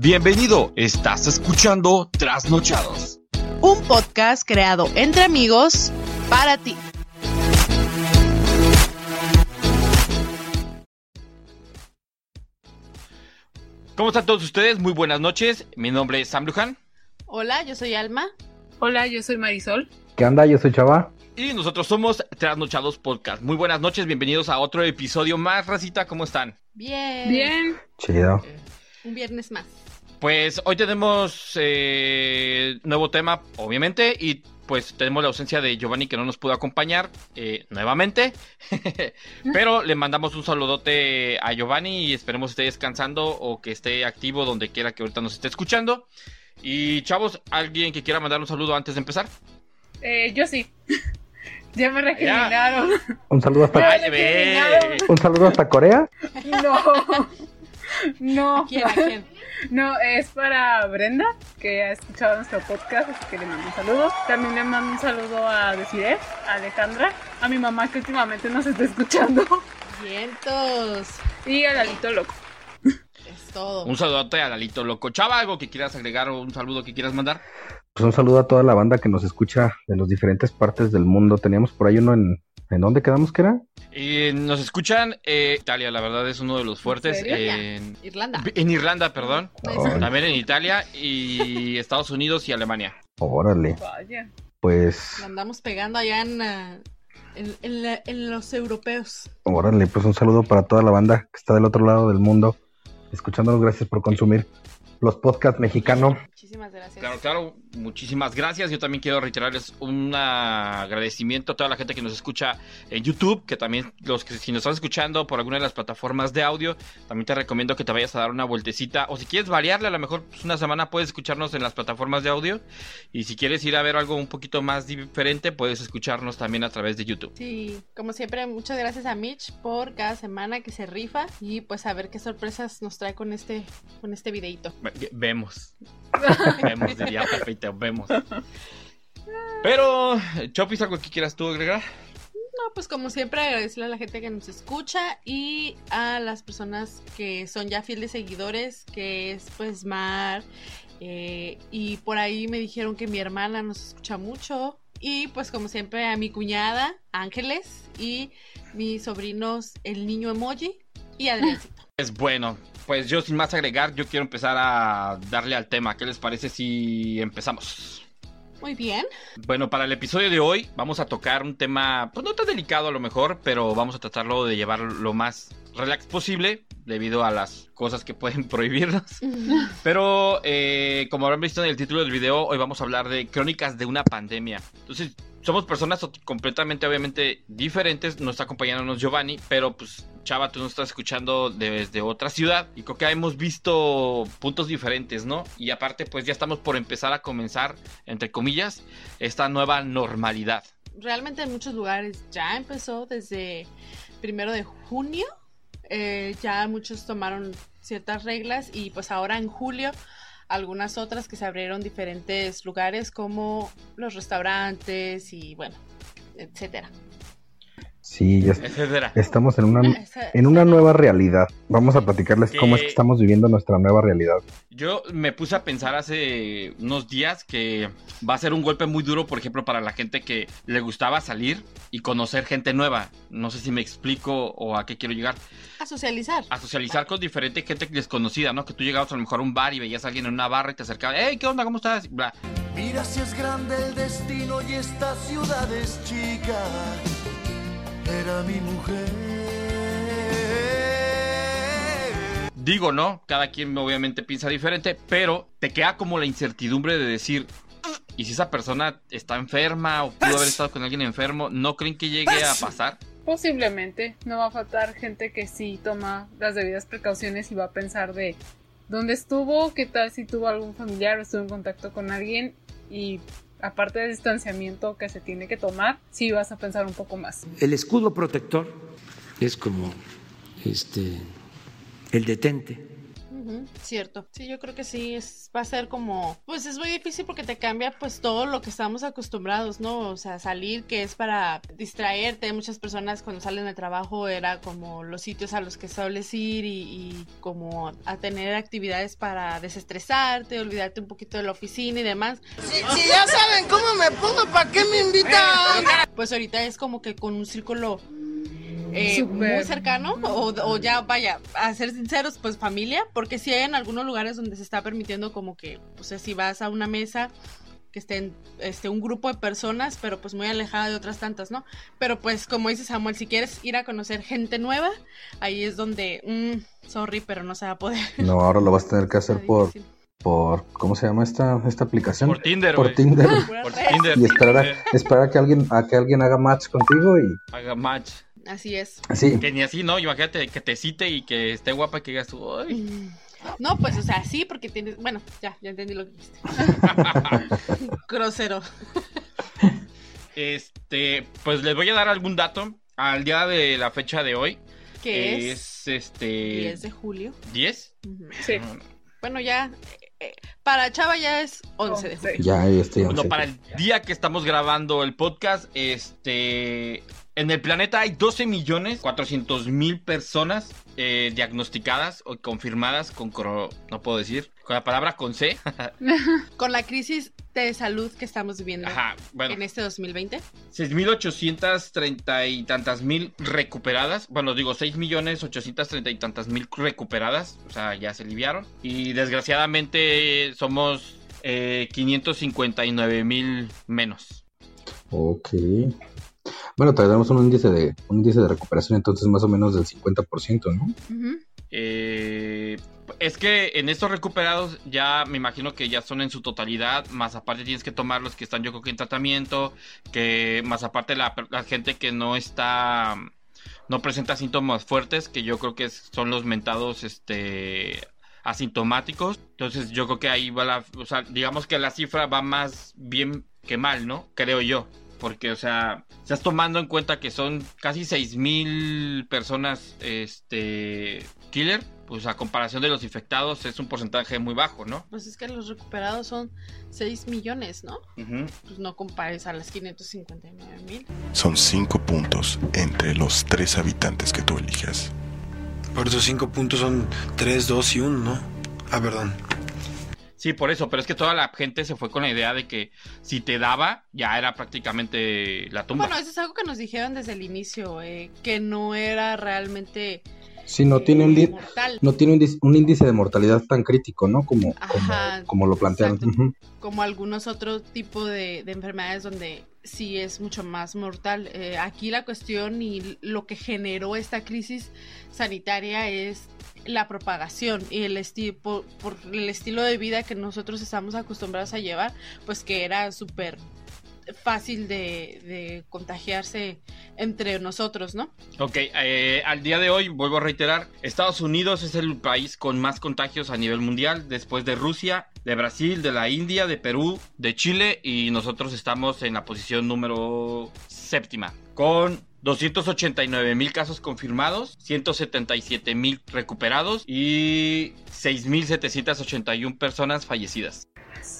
Bienvenido, estás escuchando Trasnochados. Un podcast creado entre amigos para ti. ¿Cómo están todos ustedes? Muy buenas noches. Mi nombre es Sam Luján. Hola, yo soy Alma. Hola, yo soy Marisol. ¿Qué onda? Yo soy Chava. Y nosotros somos Trasnochados Podcast. Muy buenas noches, bienvenidos a otro episodio más. Racita, ¿cómo están? Bien. Bien. Chido. Un viernes más. Pues hoy tenemos eh, nuevo tema, obviamente, y pues tenemos la ausencia de Giovanni que no nos pudo acompañar eh, nuevamente. Pero le mandamos un saludote a Giovanni y esperemos esté descansando o que esté activo donde quiera que ahorita nos esté escuchando. Y chavos, ¿alguien que quiera mandar un saludo antes de empezar? Eh, yo sí. ya me recriminaron. Un saludo hasta, Ay, un saludo hasta Corea. No. No. ¿A quién? ¿A quién? No, es para Brenda, que ha escuchado nuestro podcast, así que le mando un saludo. También le mando un saludo a Desiree, a Alejandra, a mi mamá que últimamente nos está escuchando, Vientos. y a Lalito Loco. Es todo. Un saludote a Lalito Loco. Chava, ¿algo que quieras agregar o un saludo que quieras mandar? Pues un saludo a toda la banda que nos escucha de las diferentes partes del mundo. Teníamos por ahí uno en. ¿En dónde quedamos que era? Y nos escuchan eh, Italia, la verdad es uno de los fuertes. En, Irlanda. en Irlanda, perdón. Ay, También en Italia y Estados Unidos y Alemania. órale. Vaya. Pues. La andamos pegando allá en, en, en la- en los europeos. Órale, pues un saludo para toda la banda que está del otro lado del mundo. Escuchándonos, gracias por consumir los podcasts mexicanos. Muchísimas gracias. Claro, claro, muchísimas gracias. Yo también quiero reiterarles un agradecimiento a toda la gente que nos escucha en YouTube, que también los que si nos están escuchando por alguna de las plataformas de audio, también te recomiendo que te vayas a dar una vueltecita. O si quieres variarle, a lo mejor pues, una semana puedes escucharnos en las plataformas de audio. Y si quieres ir a ver algo un poquito más diferente, puedes escucharnos también a través de YouTube. Sí, como siempre, muchas gracias a Mitch por cada semana que se rifa y pues a ver qué sorpresas nos trae con este, con este videito. Ve- Vemos. Vemos, diría Pepito, vemos. Pero, Chopis, ¿algo que quieras tú agregar? No, pues como siempre agradecerle a la gente que nos escucha y a las personas que son ya fieles seguidores, que es pues Mar. eh, y por ahí me dijeron que mi hermana nos escucha mucho. Y pues como siempre a mi cuñada, Ángeles, y mis sobrinos, el niño emoji y Adriancito. Es bueno. Pues yo sin más agregar, yo quiero empezar a darle al tema. ¿Qué les parece si empezamos? Muy bien. Bueno, para el episodio de hoy vamos a tocar un tema, pues no tan delicado a lo mejor, pero vamos a tratarlo de llevar lo más relax posible debido a las cosas que pueden prohibirnos. Pero eh, como habrán visto en el título del video, hoy vamos a hablar de crónicas de una pandemia. Entonces, somos personas completamente, obviamente, diferentes. Nos está acompañándonos Giovanni, pero pues, Chava, tú nos estás escuchando desde otra ciudad. Y creo que hemos visto puntos diferentes, ¿no? Y aparte, pues ya estamos por empezar a comenzar, entre comillas, esta nueva normalidad. realmente en muchos lugares ya empezó desde primero de junio. Eh, ya muchos tomaron ciertas reglas y pues ahora en julio algunas otras que se abrieron diferentes lugares como los restaurantes y bueno, etcétera. Sí, ya Etcétera. estamos en una, Esa- en una nueva realidad. Vamos a platicarles cómo es que estamos viviendo nuestra nueva realidad. Yo me puse a pensar hace unos días que va a ser un golpe muy duro, por ejemplo, para la gente que le gustaba salir y conocer gente nueva. No sé si me explico o a qué quiero llegar. a socializar. A socializar con diferente gente desconocida, ¿no? Que tú llegabas a lo mejor a un bar y veías a alguien en una barra y te acercabas, hey, ¿qué onda? ¿Cómo estás? Bla. Mira si es grande el destino y esta ciudad es chica. Era mi mujer. Digo, ¿no? Cada quien obviamente piensa diferente, pero te queda como la incertidumbre de decir, ¿y si esa persona está enferma o pudo haber estado con alguien enfermo? ¿No creen que llegue a pasar? Posiblemente, no va a faltar gente que sí toma las debidas precauciones y va a pensar de dónde estuvo, qué tal si tuvo algún familiar o estuvo en contacto con alguien y aparte del distanciamiento que se tiene que tomar, sí vas a pensar un poco más. El escudo protector es como este el detente. Cierto. Sí, yo creo que sí, es, va a ser como, pues es muy difícil porque te cambia pues todo lo que estamos acostumbrados, ¿no? O sea, salir que es para distraerte. Muchas personas cuando salen de trabajo era como los sitios a los que sueles ir y, y como a tener actividades para desestresarte, olvidarte un poquito de la oficina y demás. Si, si ya saben cómo me pongo, ¿para qué me invitan? Pues ahorita es como que con un círculo eh, muy cercano o, o ya vaya a ser sinceros pues familia porque si hay en algunos lugares donde se está permitiendo como que o sea si vas a una mesa que estén este un grupo de personas pero pues muy alejada de otras tantas no pero pues como dice Samuel si quieres ir a conocer gente nueva ahí es donde mm, sorry pero no se va a poder No, ahora lo vas a tener que hacer por, por ¿cómo se llama esta, esta aplicación? Por Tinder, Por güey. Tinder. Por. Tinder. Y esperar a, esperar a que alguien a que alguien haga match contigo y Haga match. Así es así. Que ni así, ¿no? Imagínate que te cite y que esté guapa y que digas tú, "Ay". Mm. no pues o sea sí porque tienes bueno ya ya entendí lo que dijiste grosero Este, pues les voy a dar algún dato. Al día de la fecha de hoy que es, es este 10 de julio 10. Ujú. Sí. Bueno, ya. eh, para Chava ya es 11 de julio. Ya estoy. Bueno, once. para el día que estamos grabando el podcast, este, en el planeta hay 12 millones 400 mil personas eh, diagnosticadas o confirmadas con coro- no puedo decir, con la palabra con C. Con la crisis de salud que estamos viviendo Ajá, bueno, en este 2020. 6.830 y tantas mil recuperadas. Bueno, digo 6 millones 830 y tantas mil recuperadas. O sea, ya se aliviaron. Y desgraciadamente somos eh, 559 mil menos. Ok. Bueno, tenemos un índice de un índice de recuperación entonces más o menos del 50%, ¿no? Eh, es que en estos recuperados ya me imagino que ya son en su totalidad, más aparte tienes que tomar los que están yo creo que en tratamiento, que más aparte la, la gente que no está, no presenta síntomas fuertes, que yo creo que son los mentados, este asintomáticos. Entonces yo creo que ahí va la, o sea, digamos que la cifra va más bien que mal, ¿no? Creo yo. Porque, o sea, estás tomando en cuenta que son casi 6.000 personas, este, killer, pues a comparación de los infectados es un porcentaje muy bajo, ¿no? Pues es que los recuperados son 6 millones, ¿no? Ujú. Pues no compares a las 559 mil. Son cinco puntos entre los tres habitantes que tú elijas. Por esos cinco puntos son 3, 2 y 1, ¿no? Ah, perdón. Sí, por eso, pero es que toda la gente se fue con la idea de que si te daba, ya era prácticamente la tumba. Bueno, eso es algo que nos dijeron desde el inicio, eh, que no era realmente Sí, no eh, tiene un mortal. no tiene un, un índice de mortalidad tan crítico, ¿no? Como, como, Ajá, como lo plantearon. exacto. Ujú. como algunos otros tipos de, de enfermedades donde sí es mucho más mortal. Eh, aquí la cuestión y lo que generó esta crisis sanitaria es la propagación y el por, por el estilo de vida que nosotros estamos acostumbrados a llevar, pues que era súper fácil de, contagiarse entre nosotros, ¿no? Ok, eh, al día de hoy, vuelvo a reiterar, Estados Unidos es el país con más contagios a nivel mundial, después de Rusia, de Brasil, de la India, de Perú, de Chile, y nosotros estamos en la posición número séptima, con 289 mil casos confirmados, 177 mil recuperados y 6.781 personas fallecidas.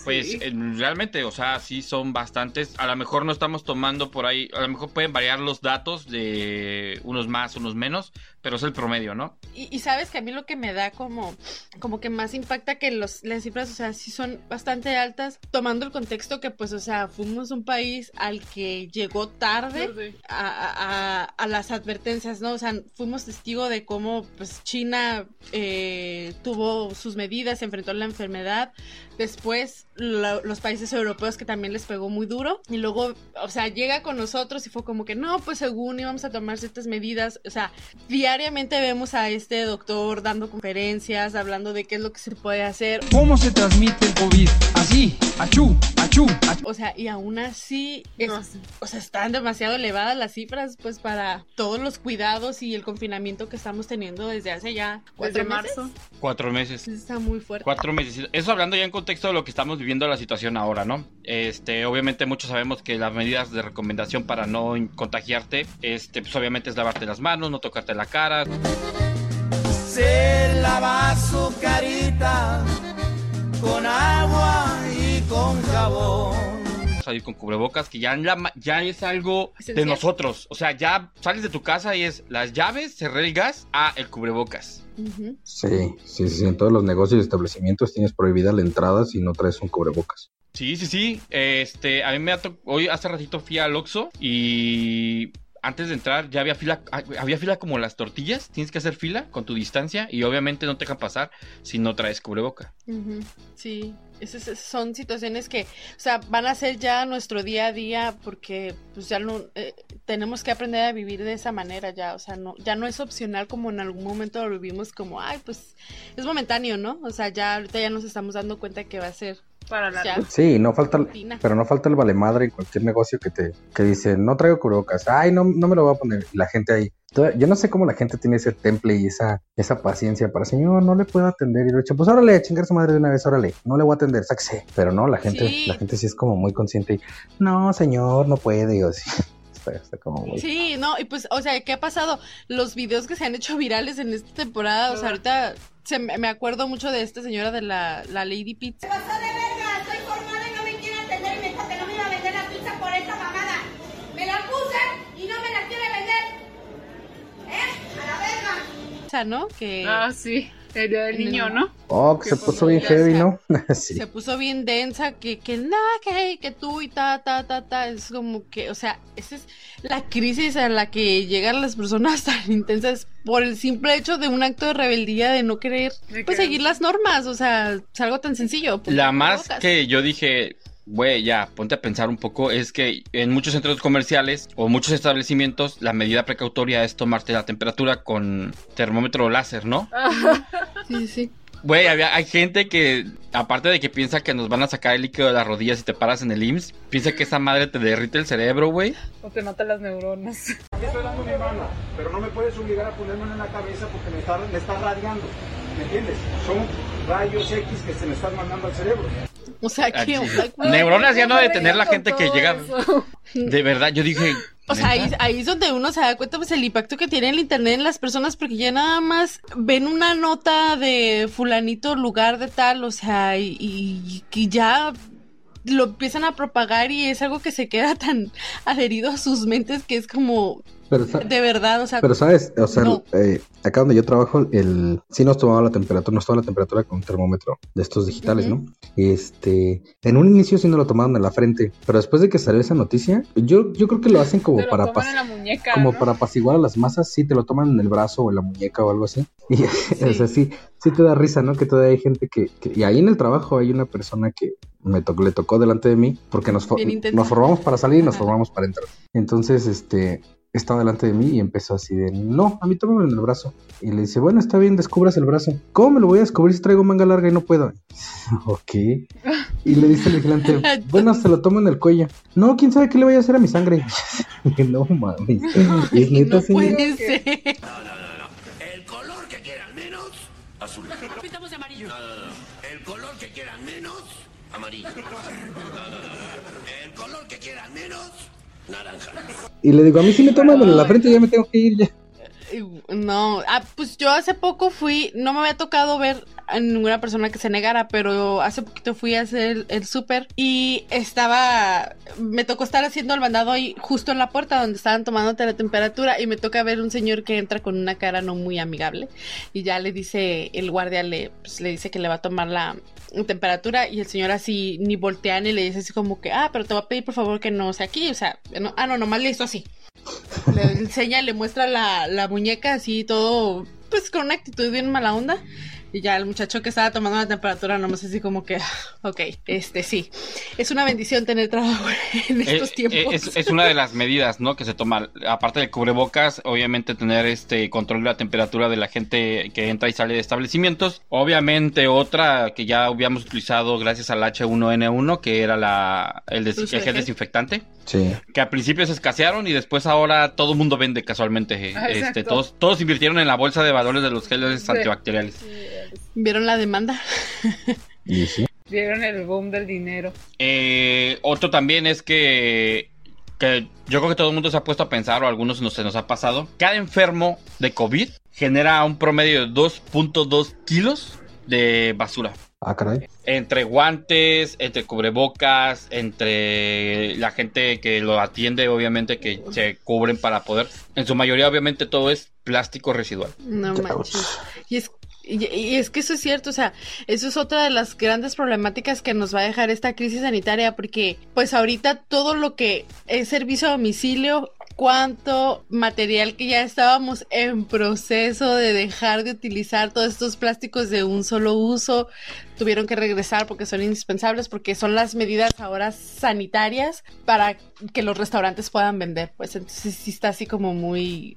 Pues Sí. eh, realmente, o sea, sí son bastantes. A lo mejor no estamos tomando por ahí, a lo mejor pueden variar los datos de unos más, unos menos, pero es el promedio, ¿no? Y, y sabes que a mí lo que me da como, como que más impacta que los, las cifras, o sea, sí son bastante altas, tomando el contexto que pues, o sea, fuimos un país al que llegó tarde a, a- a las advertencias, ¿no? O sea, fuimos testigo de cómo pues China eh, tuvo sus medidas, se enfrentó a la enfermedad, después lo- los países europeos que también les pegó muy duro, y luego, o sea, llega con nosotros y fue como que no, pues según íbamos a tomar ciertas medidas, o sea, diariamente vemos a este doctor dando conferencias, hablando de qué es lo que se puede hacer, ¿Cómo se transmite el COVID? Así, achú, achú, achú. o sea, y aún así, es- No o sea, están demasiado elevadas las cifras, pues para todos los cuidados y el confinamiento que estamos teniendo desde hace ya cuatro Desde meses. marzo. Cuatro meses. Está muy fuerte. Cuatro meses. Eso hablando ya en contexto de lo que estamos viviendo la situación ahora, ¿no? Este, obviamente muchos sabemos que las medidas de recomendación para no contagiarte, este, pues obviamente es lavarte las manos, no tocarte la cara. Se lava su carita con agua y con jabón. salir con cubrebocas, que ya, en la ma- ya es algo de nosotros. O sea, ya sales de tu casa y es las llaves, cerré el gas, ah, el cubrebocas. Sí, sí, sí. En todos los negocios y establecimientos tienes prohibida la entrada si no traes un cubrebocas. Sí, sí, sí. Este, a mí me ha hoy hace ratito fui al Oxxo y antes de entrar ya había fila, ah, había fila como las tortillas. Tienes que hacer fila con tu distancia y obviamente no te dejan pasar si no traes cubreboca. Sí, esas son situaciones que, o sea, van a ser ya nuestro día a día porque pues ya no eh, tenemos que aprender a vivir de esa manera ya, o sea, no ya no es opcional como en algún momento lo vivimos como, ay, pues es momentáneo, ¿no? O sea, ya ahorita ya nos estamos dando cuenta que va a ser Para la ya Sí, no falta, rutina. pero no falta el vale madre en cualquier negocio que te que dice, no traigo cubrebocas. Ay, no, no me lo voy a poner. Y la gente ahí. Yo no sé cómo la gente tiene ese temple y esa, esa paciencia para, señor, no le puedo atender. Y lo echa, pues órale, a chingar su madre de una vez, órale, no le voy a atender, sáquese. Pero no, la gente, Sí. la gente sí es como muy consciente y, no, señor, no puede. Yo, sí, está, está como muy. Sí, no, y pues, o sea, ¿qué ha pasado? Los videos que se han hecho virales en esta temporada, o sea, ahorita se, me me acuerdo mucho de esta señora de la, la Lady Pizza. pasó de verga, soy formada y no me quiere atender y me dijo que no me iba a vender la pizza por esta mamada. Me la puse y no me la quiere vender. ¿Eh? A la ¿no? Que Ah, sí. El día del niño, ¿no? Oh, que se puso bien heavy, ¿no? sí. se puso bien densa, que, que nada, que, que tú y ta, ta, ta, ta, es como que, o sea, esa es la crisis a la que llegan las personas tan intensas por el simple hecho de un acto de rebeldía de no querer, De pues, seguir las normas, o sea, es algo tan sencillo. pues, La más que yo dije, güey, ya, ponte a pensar un poco, es que en muchos centros comerciales o muchos establecimientos la medida precautoria es tomarte la temperatura con termómetro láser, ¿no? Sí, sí. Güey, había, hay gente que, aparte de que piensa que nos van a sacar el líquido de las rodillas si te paras en el IMSS, piensa que esa madre te derrite el cerebro, güey. O te mata las neuronas. Estoy dando mi mano, pero no me puedes obligar a ponérmelo en la cabeza porque me está, me está radiando. ¿Me entiendes? Son rayos X que se me están mandando al cerebro. O sea, Ah, que. Neuronas ya no de tener la gente que llega. De verdad, yo dije. O sea, ahí, ahí es donde uno se da cuenta pues el impacto que tiene el internet en las personas porque ya nada más ven una nota de fulanito lugar de tal, o sea, y, y ya lo empiezan a propagar y es algo que se queda tan adherido a sus mentes que es como Pero, de verdad, o sea, pero sabes, o sea, no. eh, acá donde yo trabajo, el sí nos tomaba la temperatura, nos tomaba la temperatura con un termómetro de estos digitales. ¿no? Este, en un inicio sí nos lo tomaban en la frente, pero después de que salió esa noticia, yo, yo creo que lo hacen como para toman pas- en la muñeca, como ¿no? para apaciguar a las masas, sí te lo toman en el brazo o en la muñeca o algo así. Y, o sea, sí, sí te da risa, ¿no? Que todavía hay gente que, que- y ahí en el trabajo hay una persona que me tocó, le tocó delante de mí, porque nos, for- formamos para salir y nos Ajá. formamos para entrar. Entonces, este, estaba delante de mí y empezó así de, no, a mí tómame en el brazo. Y le dice, bueno, está bien, descubras el brazo. ¿Cómo me lo voy a descubrir si traigo manga larga y no puedo? ok. Y le dice el vigilante, bueno, se lo tomo en el cuello. No, quién sabe qué le voy a hacer a mi sangre. no mames. Y es neta no así. puede ser. El color que quieran menos, azul. Pintamos de amarillo. El color que quieran menos, amarillo. El color que quieran menos, Y le digo, a mí sí me toman en la frente, ya me tengo que ir ya. No, ah, pues yo hace poco fui, no me había tocado ver a ninguna persona que se negara, pero hace poquito fui a hacer el, el súper y estaba, me tocó estar haciendo el mandado ahí justo en la puerta donde estaban tomándote la temperatura y me toca ver un señor que entra con una cara no muy amigable y ya le dice, el guardia le, pues, le dice que le va a tomar la temperatura y el señor así ni voltea ni le dice así como que, ah, pero te voy a pedir por favor que no sea aquí, o sea, no, ah, no, nomás le hizo así. Le enseña, le muestra la, la muñeca así todo, pues con una actitud bien mala onda. Y ya el muchacho que estaba tomando la temperatura nomás así como que, ah, ok, este sí, es una bendición tener trabajo en estos Eh, tiempos. eh, es, es una de las medidas, ¿no? Que se toma. Aparte del cubrebocas, obviamente tener este control de la temperatura de la gente que entra y sale de establecimientos. Obviamente otra que ya habíamos utilizado gracias al H1N1, que era la el, des- El gel. desinfectante. Sí. Que al principio se escasearon y después ahora todo el mundo vende casualmente. Ah, este, todos, todos invirtieron en la bolsa de valores de los geles Sí. antibacteriales. ¿Vieron la demanda? Y sí. Vieron el boom del dinero. Eh, otro también es que, que yo creo que todo el mundo se ha puesto a pensar, o a algunos nos, se nos ha pasado. Cada enfermo de COVID genera un promedio de 2.2 kilos de basura. Ah, caray. Entre guantes, entre cubrebocas, entre la gente que lo atiende, obviamente, que se cubren para poder. En su mayoría, obviamente, todo es plástico residual. No manches. Y es, y, y es que eso es cierto, o sea, eso es otra de las grandes problemáticas que nos va a dejar esta crisis sanitaria, porque pues ahorita todo lo que es servicio a domicilio cuánto material que ya estábamos en proceso de dejar de utilizar todos estos plásticos de un solo uso tuvieron que regresar porque son indispensables porque son las medidas ahora sanitarias para que los restaurantes puedan vender. Pues entonces sí está así como muy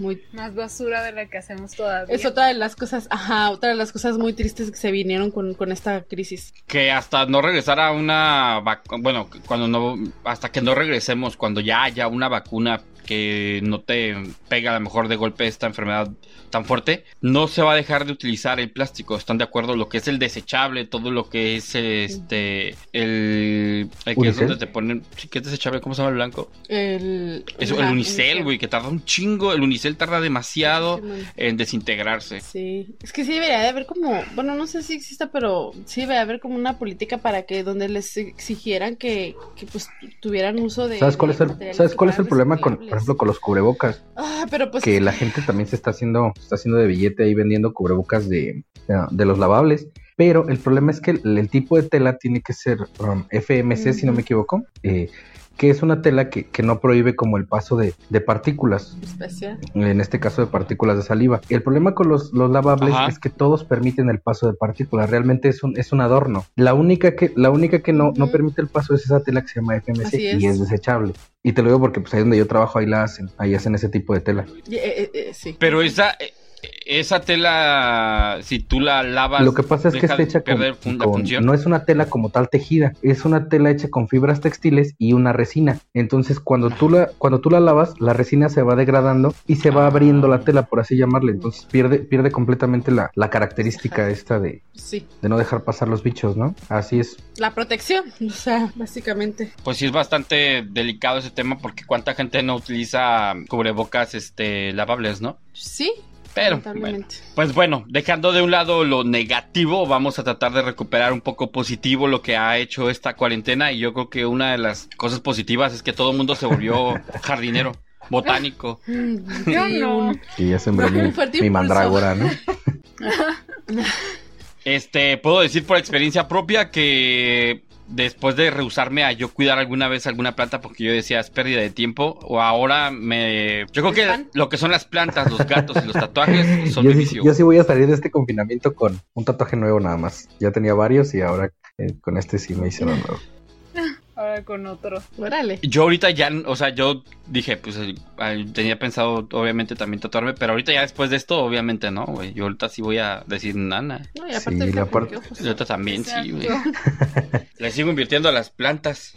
muy Más basura de la que hacemos todavía. es otra de las cosas ajá otra de las cosas muy tristes que se vinieron con, con esta crisis Que hasta no regresar a una vacu- bueno, cuando no, hasta que no regresemos, cuando ya haya una vacuna que no te pega a lo mejor de golpe esta enfermedad tan fuerte, no se va a dejar de utilizar el plástico. ¿Están de acuerdo? Lo que es el desechable, todo lo que es este el, el que es donde te ponen, sí que es desechable, ¿cómo se llama el blanco? el Eso, el unicel, güey, que tarda un chingo, el unicel tarda demasiado en desintegrarse. Sí, es que sí debería de haber como, bueno, no sé si exista, pero sí debería haber como una política para que donde les exigieran que, que pues tuvieran uso de... ¿Sabes cuál es el, ¿sabes cuál es el problema con, por ejemplo, con los cubrebocas? Ah, pero pues... Que la gente también se está haciendo, está haciendo de billete ahí vendiendo cubrebocas de, de los lavables. Pero el problema es que el, el tipo de tela tiene que ser um, FMC, si no me equivoco, eh, que es una tela que, que no prohíbe como el paso de, de partículas. especial. en este caso de partículas de saliva. El problema con los, los lavables Ajá. es que todos permiten el paso de partículas, realmente es un, es un adorno. La única que, la única que no, no permite el paso es esa tela que se llama FMC Así y es. es desechable. Y te lo digo porque pues ahí donde yo trabajo ahí la hacen, ahí hacen ese tipo de tela. Eh, eh, eh, sí. Pero esa eh, esa tela si tú la lavas Lo que pasa es que está hecha con, no es una tela como tal tejida, es una tela hecha con fibras textiles y una resina. Entonces cuando tú la, cuando tú la lavas, la resina se va degradando y se va abriendo la tela, por así llamarle. Entonces pierde, pierde completamente la, la característica esta de, Sí, de no dejar pasar los bichos, ¿no? Así es. la protección, o sea, básicamente. Pues sí es bastante delicado ese tema porque cuánta gente no utiliza cubrebocas este lavables, ¿no? Sí, Pero bueno. Pues bueno, dejando de un lado lo negativo, vamos a tratar de recuperar un poco positivo lo que ha hecho esta cuarentena y yo creo que una de las cosas positivas es que todo el mundo se volvió jardinero, botánico. Yo no. Y ya sembré Un mi, mandrágora, ¿no? Este, puedo decir por experiencia propia que después de rehusarme a yo cuidar alguna vez alguna planta porque yo decía es pérdida de tiempo o ahora me yo creo que lo que son las plantas, los gatos y los tatuajes son Yo mi sí, yo sí voy a salir de este confinamiento con un tatuaje nuevo nada más. Ya tenía varios y ahora eh, con este sí me hice uno nuevo. Ahora con otro. Órale. Yo ahorita ya, o sea, yo dije, pues eh, tenía pensado obviamente también tatuarme, pero ahorita ya después de esto, obviamente no, güey. Yo ahorita sí voy a decir nana. No, y Sí, aparte el la parte- ¿qué ojos? Y ahorita también sí, güey. Le sigo invirtiendo a las plantas.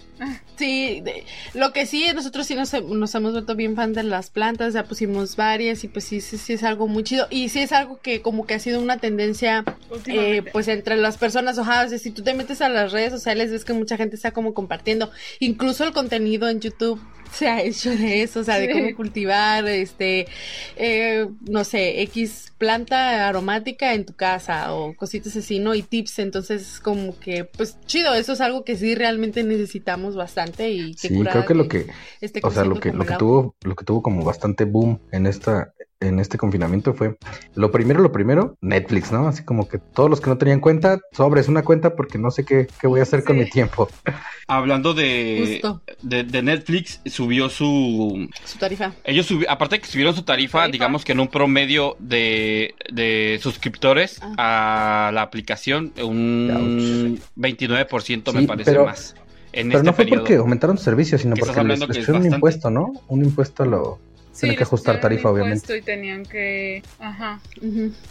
Sí, de- lo que sí, nosotros sí nos, nos hemos vuelto bien fan de las plantas, ya pusimos varias y pues sí, sí, sí es algo muy chido. Y sí es algo que como que ha sido una tendencia, eh, pues entre las personas, ojalá, o sea, si tú te metes a las redes sociales ves que mucha gente está como compartiendo, incluso el contenido en YouTube se ha hecho de eso, o sea, de cómo cultivar, este, eh, no sé, X planta aromática en tu casa o cositas así, ¿no? Y tips, entonces como que, pues chido, eso es algo que sí realmente necesitamos bastante y que Sí, creo que lo que, esté o sea, lo que, como lo que tuvo, lo que tuvo como bastante boom en esta, en este confinamiento fue lo primero, lo primero, Netflix, ¿no? Así como que todos los que no tenían cuenta, sobres una cuenta porque no sé qué, qué voy a hacer con mi tiempo. Hablando de, de, de Netflix, subió su... su tarifa. Ellos subi- aparte de que subieron su tarifa, Tarifa. digamos que en un promedio de, de suscriptores a la aplicación, un 29% me parece pero- más. En Pero este no fue periodo. porque aumentaron su servicio, sino porque les, les pusieron un impuesto, ¿no? Un impuesto lo... Sí, Tienen que ajustar tarifa, obviamente. Y tenían que. Ajá.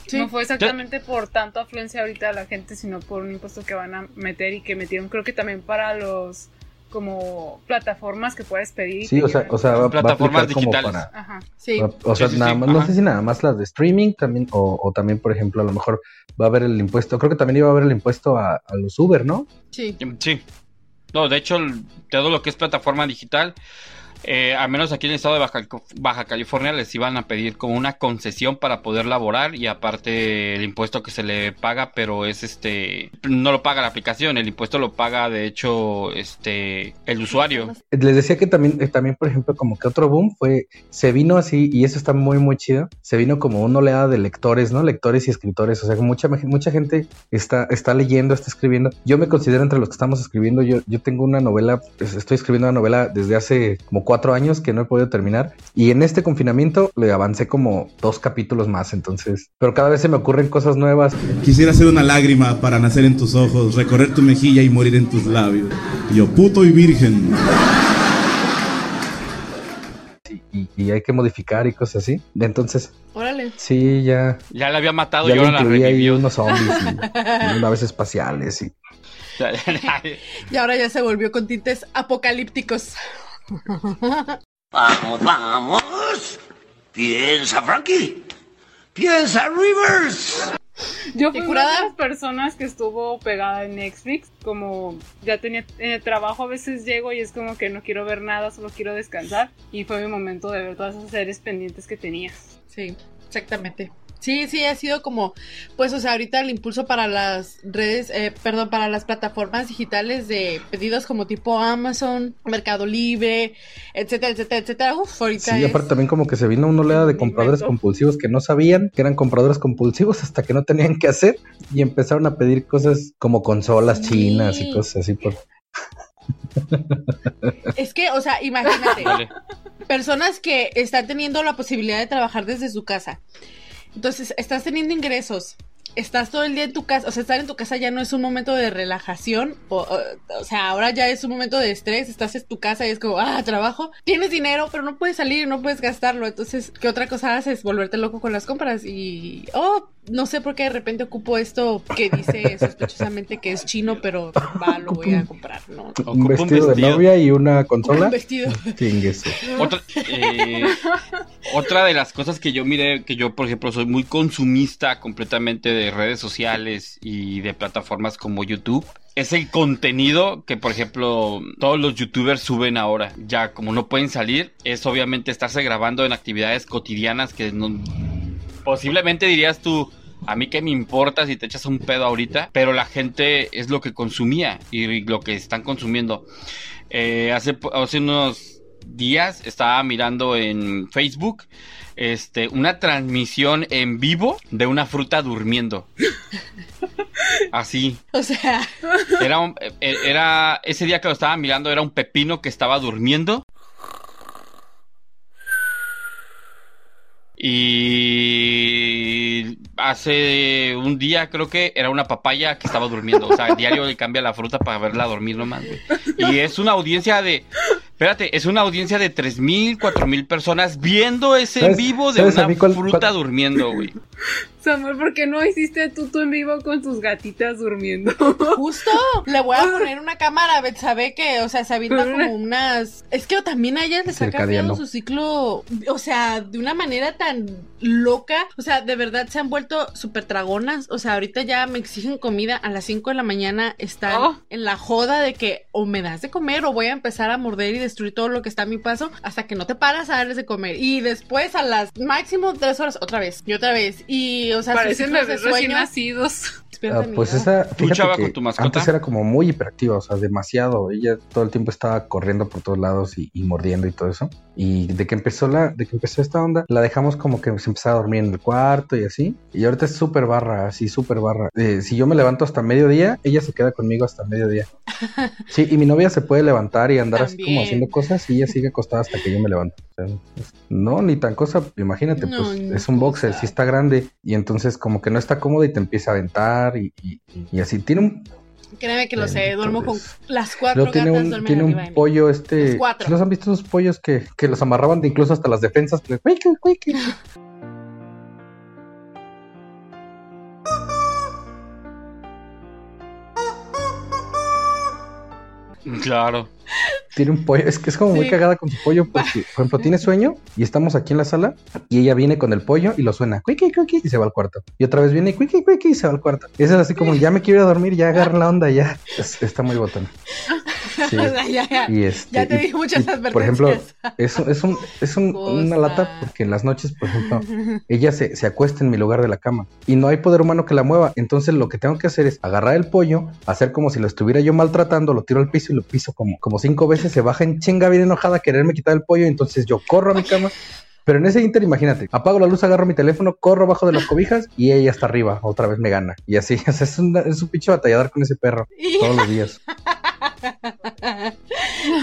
Sí. No fue exactamente por tanto afluencia ahorita de la gente, sino por un impuesto que van a meter y que metieron, creo que también para los como plataformas que puedes pedir. Sí, o sea, o sea, va, va a Plataformas aplicar como digitales. para... Ajá. Sí. O sea, Sí, sí, nada sí, más, no sé si nada más las de streaming también, o, o también, por ejemplo, a lo mejor va a haber el impuesto, creo que también iba a haber el impuesto a, a los Uber, ¿no? Sí. Sí. No, de hecho, todo lo que es plataforma digital, eh, al menos aquí en el estado de Baja, Baja California les iban a pedir como una concesión para poder laborar y aparte el impuesto que se le paga, pero es este, no lo paga la aplicación, el impuesto lo paga de hecho este, el usuario. Les decía que también, eh, también, por ejemplo, como que otro boom fue, se vino así, y eso está muy, muy chido, se vino como una oleada de lectores, ¿no? Lectores y escritores, o sea, que mucha, mucha gente está, está leyendo, está escribiendo. Yo me considero entre los que estamos escribiendo, yo, yo tengo una novela, estoy escribiendo una novela desde hace como cuatro años que no he podido terminar, y en este confinamiento le avancé como dos capítulos más, entonces, pero cada vez se me ocurren cosas nuevas. Quisiera ser una lágrima para nacer en tus ojos, recorrer tu mejilla y morir en tus labios. Y yo, puto y virgen. Y, y hay que modificar y cosas así. Entonces, Órale. sí, ya. Ya la había matado Ya y ahora la revivió. unos zombies y, y naves espaciales y Y ahora ya se volvió con tintes apocalípticos. Vamos, vamos. Piensa, Frankie. Piensa, Rivers. Yo fui ¿Y una de las personas que estuvo pegada en Netflix, como ya tenía en el trabajo a veces llego y es como que no quiero ver nada, solo quiero descansar y fue mi momento de ver todas esas series pendientes que tenía. Sí, exactamente. Sí, sí, ha sido como, pues, o sea, ahorita el impulso para las redes, eh, perdón, para las plataformas digitales de pedidos como tipo Amazon, Mercado Libre, etcétera, etcétera, etcétera. Uf, ahorita Sí, es... aparte también como que se vino una oleada de compradores compulsivos que no sabían que eran compradores compulsivos hasta que no tenían que hacer y empezaron a pedir cosas como consolas chinas y cosas así por Es que, o sea, imagínate, Dale. personas que están teniendo la posibilidad de trabajar desde su casa. Entonces, estás teniendo ingresos, estás todo el día en tu casa, o sea, estar en tu casa ya no es un momento de relajación, o, o- o sea, ahora ya es un momento de estrés, estás en tu casa y es como, ah, trabajo, tienes dinero, pero no puedes salir, no puedes gastarlo, entonces, ¿qué otra cosa haces? Volverte loco con las compras y, oh, no sé por qué de repente ocupo esto que dice sospechosamente que es chino, pero va, lo voy a comprar, ¿no? un vestido de novia y una consola. Un vestido. Otra, eh, otra de las cosas que yo miré, que yo por ejemplo soy muy consumista completamente de redes sociales y de plataformas como YouTube, es el contenido que por ejemplo todos los youtubers suben ahora. Ya como no pueden salir, es obviamente estarse grabando en actividades cotidianas que no, posiblemente dirías tú, a mí que me importa si te echas un pedo ahorita, pero la gente es lo que consumía y lo que están consumiendo. Eh, hace, hace unos días estaba mirando en Facebook este, una transmisión en vivo de una fruta durmiendo. Así. O sea, Era, un- eh, era ese día que lo estaba mirando era un pepino que estaba durmiendo. Y hace un día creo que era una papaya que estaba durmiendo. O sea, diario le cambia la fruta para verla dormir nomás, güey. Y es una audiencia de... Espérate, es una audiencia de 3.000, 4.000 personas viendo ese en ¿Sabes- vivo de una mí cuál- fruta cuál- durmiendo, güey. Samuel, ¿por qué no hiciste tú tú en vivo con tus gatitas durmiendo? Justo, le voy a poner una cámara, sabe que, o sea, se avienta como unas... Es que también a ellas les ha cambiado su ciclo, o sea, de una manera tan loca, o sea, de verdad se han vuelto súper dragonas, o sea, ahorita ya me exigen comida a las 5 de la mañana, están Oh. en la joda de que o me das de comer o voy a empezar a morder y destruir todo lo que está a mi paso hasta que no te paras a darles de comer. Y después a las máximo tres horas otra vez y otra vez. Y, o sea, Parecen bebés recién nacidos. Ah, pues esa, ¿Tú, fíjate Chava, que con tu mascota? antes era como muy hiperactiva, o sea, demasiado. Ella todo el tiempo estaba corriendo por todos lados y, y mordiendo y todo eso. Y de que empezó la, de que empezó esta onda, la dejamos como que se empezaba a dormir en el cuarto y así. Y ahorita es súper barra, así súper barra. Eh, si yo me levanto hasta mediodía, ella se queda conmigo hasta mediodía. Sí, y mi novia se puede levantar y andar así como También. haciendo cosas y ella sigue acostada hasta que yo me levanto. O sea, no, ni tan cosa, imagínate, No, pues es un boxer, sí está grande y entonces como que no está cómodo y te empieza a aventar y, y- y así. Tiene un, Créeme que lo sé, duermo con las cuatro tiene gatas un, duermen tiene arriba un de mí. pollo este, Los cuatro. ¿sí ¿los han visto esos pollos que, que los amarraban de incluso hasta las defensas? Que, "Cuique, cuique"? Claro. Tiene un pollo, es que es como muy cagada con su pollo, porque, por ejemplo, tiene sueño y estamos aquí en la sala y ella viene con el pollo y lo suena, cuiqui, cuiqui, y se va al cuarto. Y otra vez viene, cuiqui, cuiqui, y se va al cuarto. Esa es así como, ya me quiero ir a dormir, ya agarra la onda, ya. Es- está muy botón. Sí. ya, ya, ya. Y este, Ya te y- di muchas advertencias. Por ejemplo, es, es, un, es un- una lata porque en las noches, por ejemplo, ella se, se acuesta en mi lugar de la cama y no hay poder humano que la mueva. Entonces lo que tengo que hacer es agarrar el pollo, hacer como si lo estuviera yo maltratando, lo tiro al piso y lo piso como, como cinco veces, se baja en chinga bien enojada a quererme quitar el pollo, entonces yo corro a mi cama. Pero en ese inter, imagínate, apago la luz, agarro mi teléfono, corro abajo de las cobijas y ella está arriba, otra vez me gana. Y así, es, un- es un pinche batallador con ese perro todos los días.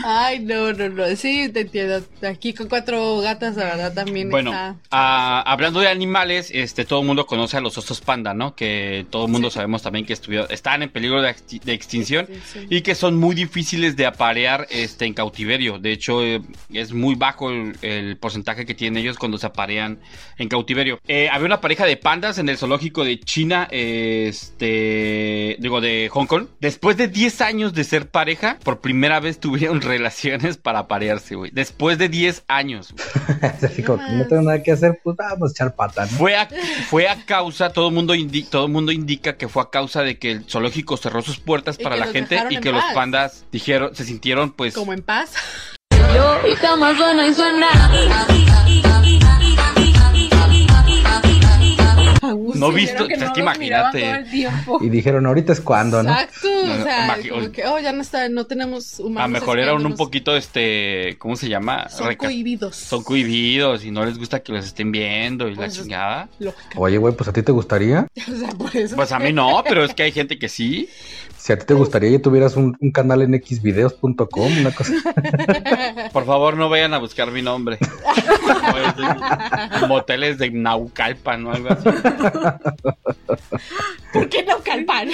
Ay, no, no, no. Sí, te entiendo. Aquí con cuatro gatas, la verdad, también Bueno, está. ah, hablando de animales, este, todo el mundo conoce a los osos panda, ¿no? Que todo el mundo sabemos también que estuvieron, están en peligro de, exti- de extinción y que son muy difíciles de aparear este, en cautiverio. De hecho, eh, es muy bajo el, el porcentaje que tienen ellos cuando se aparean en cautiverio. Eh, había una pareja de pandas en el zoológico de China, este, digo, de Hong Kong. Después de 10 años de ser pareja, por primera vez tuvieron relaciones para aparearse, güey. Después de 10 años. como, no tengo nada que hacer, pues vamos a echar pata, ¿no? Fue a, fue a causa, todo el mundo indi- todo el mundo indica que fue a causa de que el zoológico cerró sus puertas Y para la gente y que los pandas dijeron, se sintieron pues Como en paz. Yo y cama suena y suena. no visto, que es no que imagínate. Y dijeron, ahorita es cuando, ¿no? Exacto. No, o sea, como que, oh, ya no está, no tenemos humanos. A lo mejor eran un poquito este, ¿cómo se llama? Son Reca- cohibidos. son cohibidos y no les gusta que los estén viendo y la Pues, chingada. Oye, güey, pues a ti te gustaría. O sea, por eso. Pues a mí no, pero es que hay gente que sí. Si a ti te gustaría que tuvieras un, un canal en xvideos.com, una cosa. Por favor, no vayan a buscar mi nombre. Moteles de Naucalpan o algo así. ¿Por qué no calpan?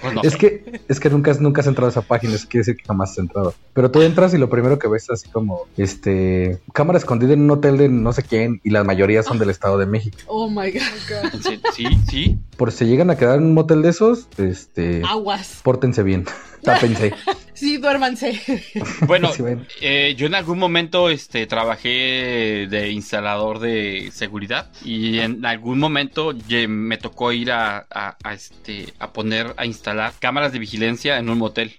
Pues no es sé. que, es que nunca, has- nunca has entrado a esa página, eso quiere decir que jamás has entrado. Pero tú entras y lo primero que ves es así como, este, cámara escondida en un hotel de no sé quién, y la mayoría son del Estado de México. Oh my god. Sí, sí, sí. Por si llegan a quedar en un motel de esos, este, Aguas. pórtense bien, tápense. Sí, duérmanse. Bueno, Sí, bueno. eh, yo en algún momento este, trabajé de instalador de seguridad y en algún momento me tocó ir a, a- a, este, a poner, a instalar cámaras de vigilancia en un motel.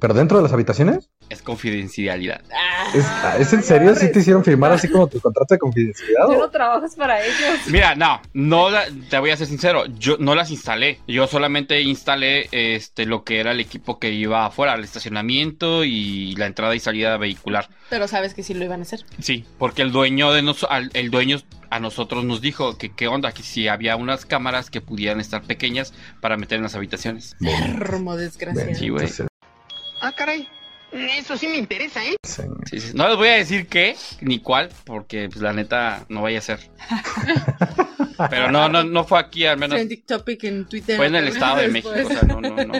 ¿Pero dentro de las habitaciones? Es confidencialidad. ¿Es, ¿es en serio? ¿Sí te hicieron firmar así como tu contrato de confidencialidad? Tú no trabajas para ellos. Mira, no, no la- te voy a ser sincero, yo no las instalé. Yo solamente instalé este lo que era el equipo que iba afuera, el estacionamiento y la entrada y salida vehicular. Pero sabes que sí lo iban a hacer. Sí, porque el dueño de nos, al- el dueño a nosotros nos dijo que qué onda, que si había unas cámaras que pudieran estar pequeñas para meter en las habitaciones. Hermo desgraciado. Sí, güey. Ah, caray. Eso sí me interesa, ¿eh? sí. Sí, sí. No les voy a decir qué ni cuál, porque pues, la neta no vaya a ser. Pero no, no, no fue aquí, al menos Trending topic en Twitter. fue en el Estado de Después. México. O sea, no, no, no.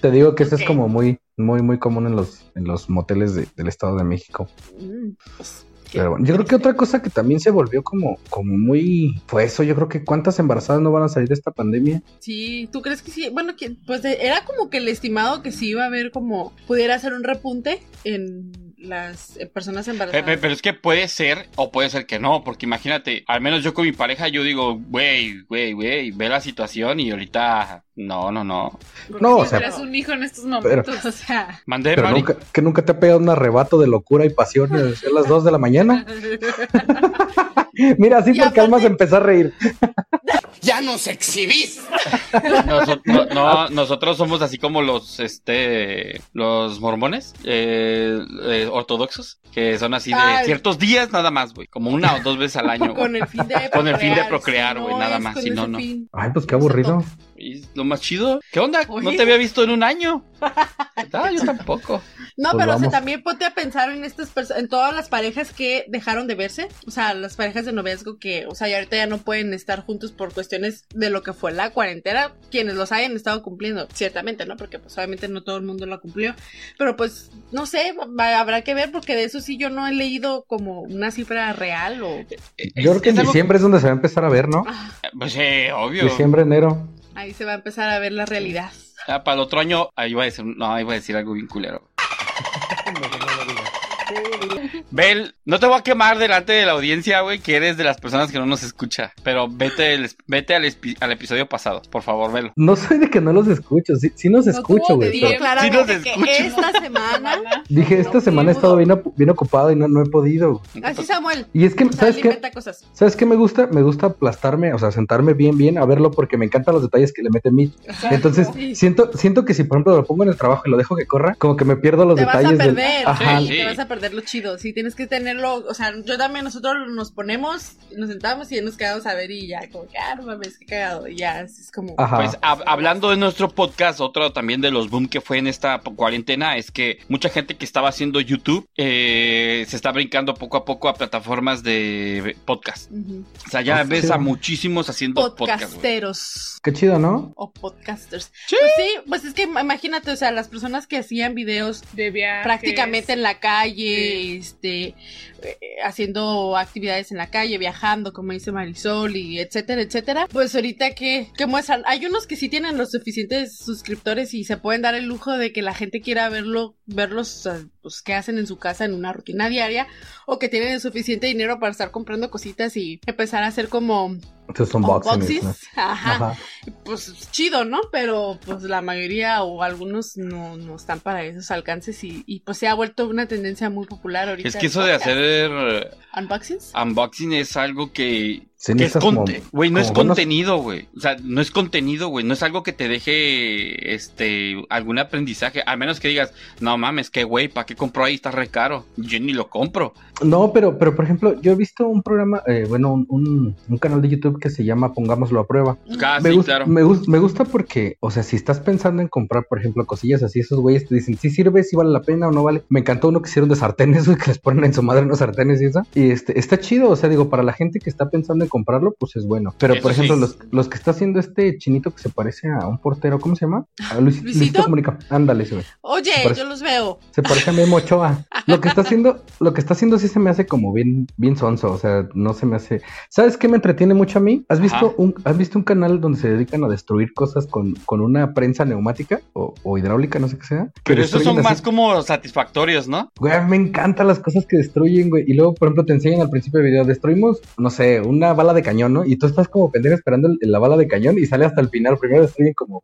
Te digo que eso es como muy, muy, muy común en los, en los moteles de- del Estado de México. Mm, pues, Pero bueno, yo creo que otra cosa que también se volvió como, como muy, pues eso, yo creo que cuántas embarazadas no van a salir de esta pandemia. Sí, ¿tú crees que sí? Bueno, pues era como que el estimado que sí iba a haber como pudiera hacer un repunte en las eh, personas Pe- embarazadas. pe- Pero es que puede ser o puede ser que no, porque imagínate, al menos yo con mi pareja, yo digo, güey, güey, güey, ve la situación y ahorita, no, no, no. No, o sea, un hijo en estos pero- momentos. o sea, Mandé, pero nunca, que nunca te ha pegado un arrebato de locura y pasión a las 2 de la mañana. Mira, así Y por calma se empezó a reír. ¡Ya nos exhibís! No, no, nosotros somos así como los, este, los mormones eh, eh, ortodoxos, que son así de Ay. ciertos días nada más, güey, como una o dos veces al año. güey. con el fin de Con el fin de procrear, procrear, si güey, no nada más, con si no, no. fin. Ay, pues qué aburrido. Y lo más chido, ¿qué onda? No te había visto en un año. Ah, yo tampoco. No, Pues pero o sea, también ponte a pensar en estas en todas las parejas que dejaron de verse, o sea, las parejas de noviazgo que, o sea, ya ahorita ya no pueden estar juntos por cuestiones de lo que fue la cuarentena, quienes los hayan estado cumpliendo, ciertamente, ¿no? Porque pues obviamente no todo el mundo lo cumplió, pero pues no sé, va- habrá que ver porque de eso sí yo no he leído como una cifra real o Yo creo que en diciembre es donde se va a empezar a ver, ¿no? Pues sí, obvio. Diciembre, enero. Ahí se va a empezar a ver la realidad. Ah, para el otro año, ahí iba a decir, no, iba a decir algo bien culero. Bel, no te voy a quemar delante de la audiencia, güey, que eres de las personas que no nos escucha. Pero vete, el- vete al, espi- al episodio pasado, por favor, velo. No soy de que no los escucho, sí, sí nos escucho, güey. Pero- claramente nos que escucha. esta semana, Dije, esta semana he estado bien, ocupado y no, no he podido. así Samuel, Y es que, o sea, ¿sabes qué? cosas. ¿Sabes qué me gusta? Me gusta aplastarme, o sea, sentarme bien, bien a verlo porque me encantan los detalles que le mete Mitch. Entonces, Sí. siento, siento que si, por ejemplo, lo pongo en el trabajo y lo dejo que corra, como que me pierdo los te vas a detalles del... perder, Ajá. sí, te vas a perder lo chido, sí, tienes que tenerlo, o sea, yo también, nosotros nos ponemos, nos sentamos y nos quedamos a ver y ya, como que, ah, no mames, qué cagado, y ya, así es como... Ajá. Pues hab- hablando de nuestro podcast, otro también de los boom que fue en esta cuarentena es que mucha gente que estaba haciendo YouTube eh, se está brincando poco a poco a plataformas de podcast. O sea, ya Ah, ves sí. a muchísimos haciendo podcast. Podcasteros. Qué chido, ¿no? O podcasters. Pues sí, pues es que imagínate, o sea, las personas que hacían videos De viajes. prácticamente en la calle, este, haciendo actividades en la calle, viajando, como dice Marisol, y etcétera, etcétera. Pues ahorita que, que muestran, hay unos que sí tienen los suficientes suscriptores y se pueden dar el lujo de que la gente quiera verlo, verlos, pues, qué hacen en su casa en una rutina diaria, o que tienen el suficiente dinero para estar comprando cositas y empezar a hacer como Estos son boxings, unboxings. ¿no? Ajá Ajá. pues chido, ¿no? Pero pues la mayoría o algunos no, no están para esos alcances y, y, pues se ha vuelto una tendencia muy popular ahorita. Es que eso de podcast. Hacer eh, unboxings. unboxing es algo que, que es conte- güey, no es buenos- contenido, güey. O sea, no es contenido, güey. No es algo que te deje este algún aprendizaje. A menos que digas, no mames, qué güey, ¿para qué compro ahí? Está re caro. Yo ni lo compro. No, pero, pero por ejemplo, yo he visto un programa, eh, bueno, un, un- un canal de YouTube que se llama Pongámoslo a prueba. Ah, me, gusta, claro. me, gus- me gusta porque, o sea, si estás pensando en comprar, por ejemplo, cosillas así, esos güeyes te dicen, si sirve, si vale la pena o no vale. Me encantó uno que hicieron de sartenes, güey, que les ponen en su madre unos sartenes y eso. Y este, está chido, o sea, digo, para la gente que está pensando en comprarlo, pues es bueno. Pero, Eso por ejemplo, sí. los, los que está haciendo este chinito que se parece a un portero, ¿cómo se llama? A Luis- ¿Luisito? Luisito Comunica. Ándale, ese güey. Oye, Se parece- yo los veo. Se parece a Memo Ochoa. Lo que está haciendo, lo que está haciendo sí se me hace como bien, bien sonso. O sea, no se me hace. ¿Sabes qué me entretiene mucho a mí? ¿Has visto Ajá. un, has visto un canal donde se dedican a destruir cosas con, con una prensa neumática o, o hidráulica, no sé qué sea? Pero esos son más así- como satisfactorios, ¿no? Güey, me encantan las cosas que destruyen, güey. Y luego, por ejemplo, te enseñan al principio del video, destruimos, no sé, una bala de cañón, ¿no? Y tú estás como pendejo esperando el- la bala de cañón y sale hasta el final. Primero destruyen como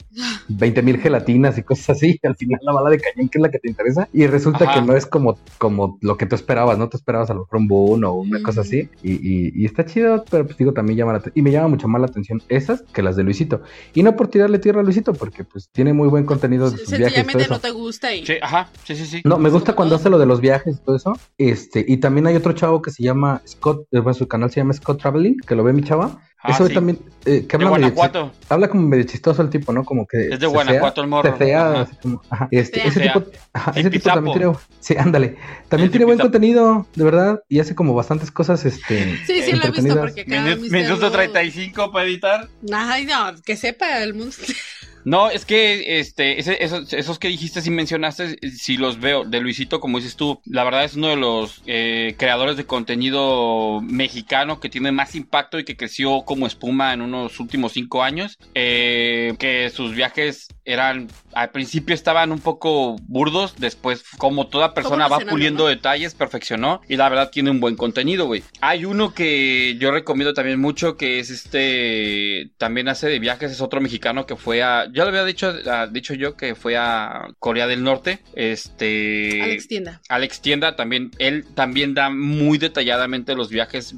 20 mil gelatinas y cosas así. Y al final la bala de cañón, que es la que te interesa. Y resulta Ajá. que no es como, como lo que tú esperabas, ¿no? Te esperabas a lo mejor un boom o una Mm. cosa así. Y, y- y está chido, pero pues digo, también llama la atención. Y me llama mucho más la atención esas que las de Luisito. Y no por tirarle tierra a Luisito, porque pues tiene muy buen contenido de sus viajes y todo Sencillamente eso. no te gusta y... Sí, ajá, sí, sí, sí. No, me gusta cuando hace lo de los viajes y todo eso. Este, y también hay otro chavo que se llama Scott, eh, bueno, su canal se llama Scott Traveling, que lo ve mi chava. Ah, Eso sí. también, eh, que De habla medio, Guanajuato. chi- habla como medio chistoso el tipo, ¿no? Como que. Es de Guanajuato el morro. cesea, Ajá. así como- ajá. Este, ese tipo, ajá, ese tipo también tiene, sí, ándale. También tiene buen contenido, de verdad, y hace como bastantes cosas, este. Sí, sí lo he visto porque cada. Minuto Luego- 35 para editar. Ay, no, que sepa el mundo. No, es que este, esos, esos que dijiste y mencionaste, si los veo, de Luisito, como dices tú, la verdad es uno de los eh, creadores de contenido mexicano que tiene más impacto y que creció como espuma en unos últimos cinco años. Eh, que sus viajes eran, al principio estaban un poco burdos, después, como toda persona va puliendo ¿no? detalles, perfeccionó y la verdad tiene un buen contenido, güey. Hay uno que yo recomiendo también mucho que es este, también hace de viajes, es otro mexicano que fue a, ya lo había dicho, ah, dicho yo que fue a Corea del Norte, este... Alex Tienda. Alex Tienda también, él también da muy detalladamente los viajes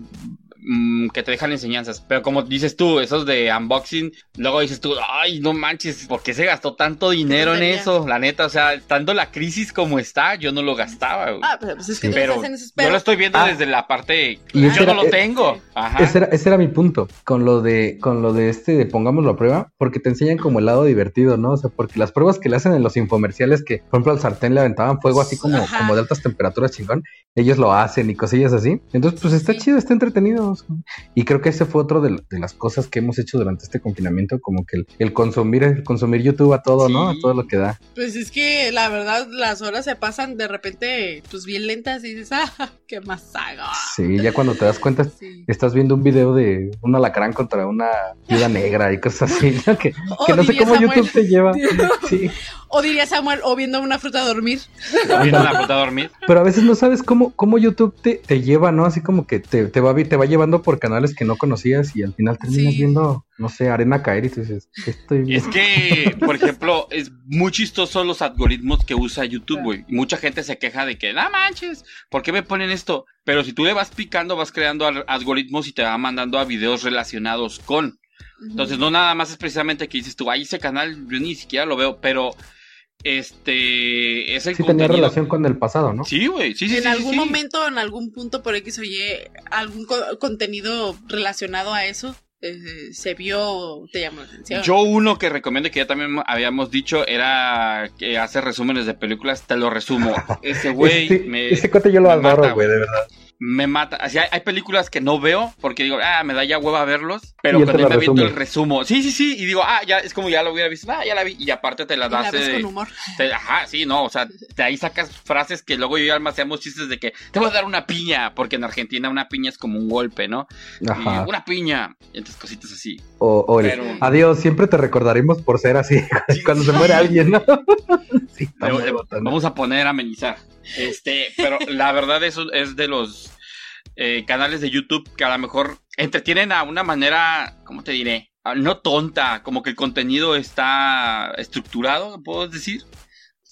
mm, que te dejan enseñanzas. Pero como dices tú, esos de unboxing, luego dices tú, ay, no manches, ¿por qué se gastó tanto dinero en eso? La neta, o sea, estando la crisis como está, yo no lo gastaba. güey. Ah, pero pues es que tú Pero estás en esos Yo lo estoy viendo Ah. desde la parte. Yo no lo eh, tengo. Ajá. Ese era, ese era mi punto con lo de con lo de este de pongámoslo a prueba, porque te enseñan como el lado divertido, ¿no? O sea, porque las pruebas que le hacen en los infomerciales que, por ejemplo, al sartén le aventaban fuego así como, Ajá. como de altas temperaturas chingón, ellos lo hacen y cosillas así. Entonces, pues está chido, está entretenido. Y creo que ese fue otro de, de las cosas que hemos hecho durante este confinamiento, como que el, el consumir, el consumir YouTube a todo, ¿no? A todo lo que da. Pues es que la verdad las horas se pasan de repente pues bien lentas y dices, ah, qué más hago. Sí, ya cuando te das cuenta, estás viendo un video de un alacrán contra una viuda negra y cosas así, ¿no? que, no sé cómo Samuel. YouTube te lleva. Sí. O diría Samuel, o viendo una fruta dormir. Viendo la fruta a dormir. Pero a veces no sabes cómo, cómo YouTube te, te lleva, ¿no? Así como que te, te va, te va llevando por canales que no conocías y al final terminas Sí. viendo, no sé, arena caer y tú dices, ¿qué estoy Es viendo? que, por ejemplo, es muy chistoso los algoritmos que usa YouTube, güey. Y Mucha gente se queja de que, no manches, ¿por qué me ponen esto? Pero si tú le vas picando, vas creando al- algoritmos y te va mandando a videos relacionados con. Entonces, no nada más es precisamente que dices tú, ay, ese canal yo ni siquiera lo veo, pero este es el Sí tenía relación con el pasado, ¿no? Sí, güey, sí, sí, en sí, algún sí. momento, en algún punto por X o Y, algún co- contenido relacionado a eso eh, se vio, te llamó la atención. Yo uno que recomiendo que ya también habíamos dicho era que hace resúmenes de películas, te lo resumo. Ese güey Ese- me, ese cuate yo lo adoro, güey, de verdad. Me mata. Así hay, hay películas que no veo porque digo, ah, me da ya hueva verlos. Pero cuando me aviento el resumo. Sí, sí, sí. Y digo, ah, ya es como ya lo hubiera visto. Ah, ya la vi. Y aparte te la Y la das. ves eh, con humor. te- ajá, sí, no. O sea, de ahí sacas frases que luego yo y Alma hacemos chistes de que te voy a dar una piña. Porque en Argentina una piña es como un golpe, ¿no? Ajá. Y una piña. Y entonces cositas así. O, o el, Pero- adiós, siempre te recordaremos por ser así cuando se muere alguien, ¿no? sí, Le- le- botana. vamos a poner a amenizar. Este, pero la verdad eso es de los eh, canales de YouTube que a lo mejor entretienen a una manera, ¿cómo te diré? Ah, No tonta, como que el contenido está estructurado, ¿puedo decir?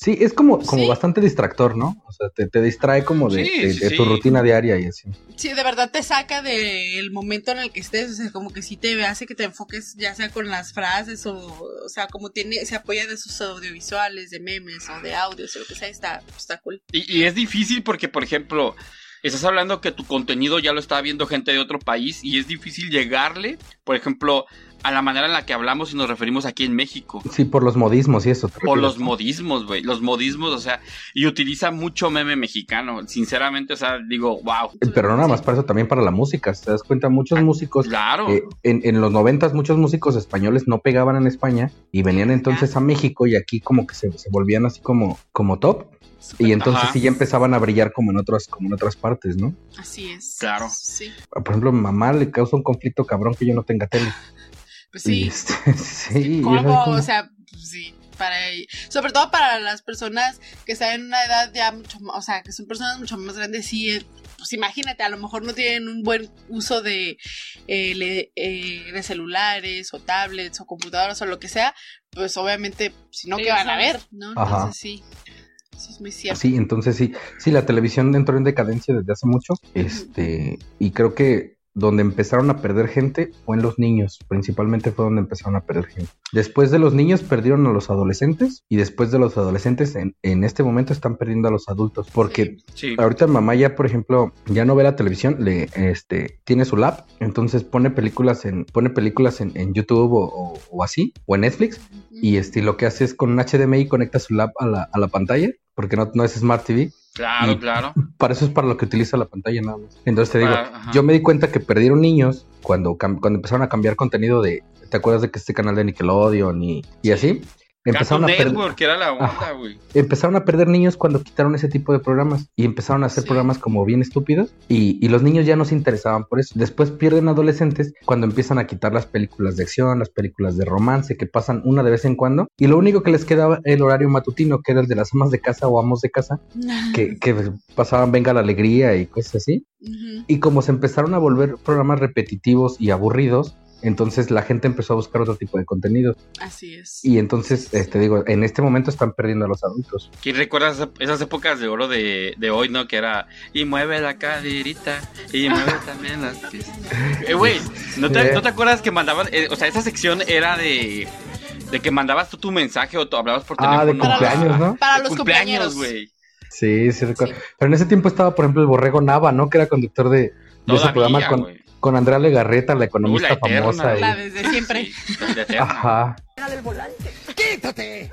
Sí, es como, como Sí. bastante distractor, ¿no? O sea, te, te distrae como de, Sí, de- sí, de tu rutina diaria y así. Sí, de verdad te saca del momento en el que estés, o sea, como que sí te hace que te enfoques ya sea con las frases o, o sea, como tiene, se apoya de sus audiovisuales, de memes o de audios o lo que sea, está, está cool. Y, y es difícil porque, por ejemplo, estás hablando que tu contenido ya lo está viendo gente de otro país y es difícil llegarle, por ejemplo, a la manera en la que hablamos y nos referimos aquí en México. Sí, por los modismos y eso. ¿te Por los modismos, güey. Los modismos, o sea, y utiliza mucho meme mexicano. Sinceramente, o sea, digo, wow. Pero no nada más para eso, también para la música. Si te das cuenta, muchos músicos, Ah, Claro. eh, en, en los noventas, muchos músicos españoles no pegaban en España y venían entonces a México y aquí como que se, se volvían así como, como top. Y entonces Ajá. sí ya empezaban a brillar como en otras, como en otras partes, ¿no? Así es. Claro. Sí. Por ejemplo, mi mamá le causa un conflicto cabrón que yo no tenga tele. Pues Y sí. este, sí, ¿Cómo? como- O sea, pues sí, para sobre todo para las personas que están en una edad ya mucho más, o sea, que son personas mucho más grandes, sí, eh, pues imagínate, a lo mejor no tienen un buen uso de, eh, le- eh, de celulares o tablets o computadoras o lo que sea, pues obviamente, si no, ¿qué van a ver? ¿no? Ajá. Entonces sí, eso es muy cierto. Sí, entonces sí, sí, la televisión entró en decadencia desde hace mucho, este, y creo que donde empezaron a perder gente fue en los niños, principalmente fue donde empezaron a perder gente. Después de los niños perdieron a los adolescentes y después de los adolescentes en, en este momento están perdiendo a los adultos, porque Sí. ahorita mamá ya, por ejemplo, ya no ve la televisión, le, este, tiene su lap, entonces pone películas en, pone películas en, en YouTube o, o- o así, o en Netflix, y este, lo que hace es con un HDMI conecta su lap a la, a la pantalla, porque no, no es Smart TV, Claro, Y- claro. para eso es para lo que utiliza la pantalla nada más. Entonces te digo, Ah, yo me di cuenta que perdieron niños cuando, cuando empezaron a cambiar contenido de, ¿te acuerdas de que este canal de Nickelodeon y, y así? Empezaron Cartoon a, perder, Network, que era la onda, Ajá. güey. empezaron a perder niños cuando quitaron ese tipo de programas y empezaron a hacer Sí. programas como bien estúpidos y, y los niños ya no se interesaban por eso. Después pierden adolescentes cuando empiezan a quitar las películas de acción, las películas de romance que pasan una de vez en cuando y lo único que les quedaba el horario matutino que era el de las amas de casa o amos de casa que, que pasaban Venga la Alegría y cosas así. Y como se empezaron a volver programas repetitivos y aburridos, Entonces la gente empezó a buscar otro tipo de contenido. Así es. Y entonces, este digo, en este momento están perdiendo a los adultos. ¿Quién recuerda esas- épocas de oro de, de hoy, no? Que era, y mueve la caderita, y mueve también las. Eh, güey, ¿no te, Sí. ¿no te acuerdas que mandaban, eh, o sea, esa sección era de, de que mandabas tú tu mensaje o tú hablabas por Ah, teléfono? de cumpleaños, ¿no? Para De los cumpleaños, güey. Sí, sí recuerdo. Pero en ese tiempo estaba, por ejemplo, el Borrego Nava, ¿no? Que era conductor de, de ese programa con. Con Andrea Legarreta, la economista la eterna, famosa. y- La desde siempre. Desde eterna. Ajá. del volante. ¡Quítate!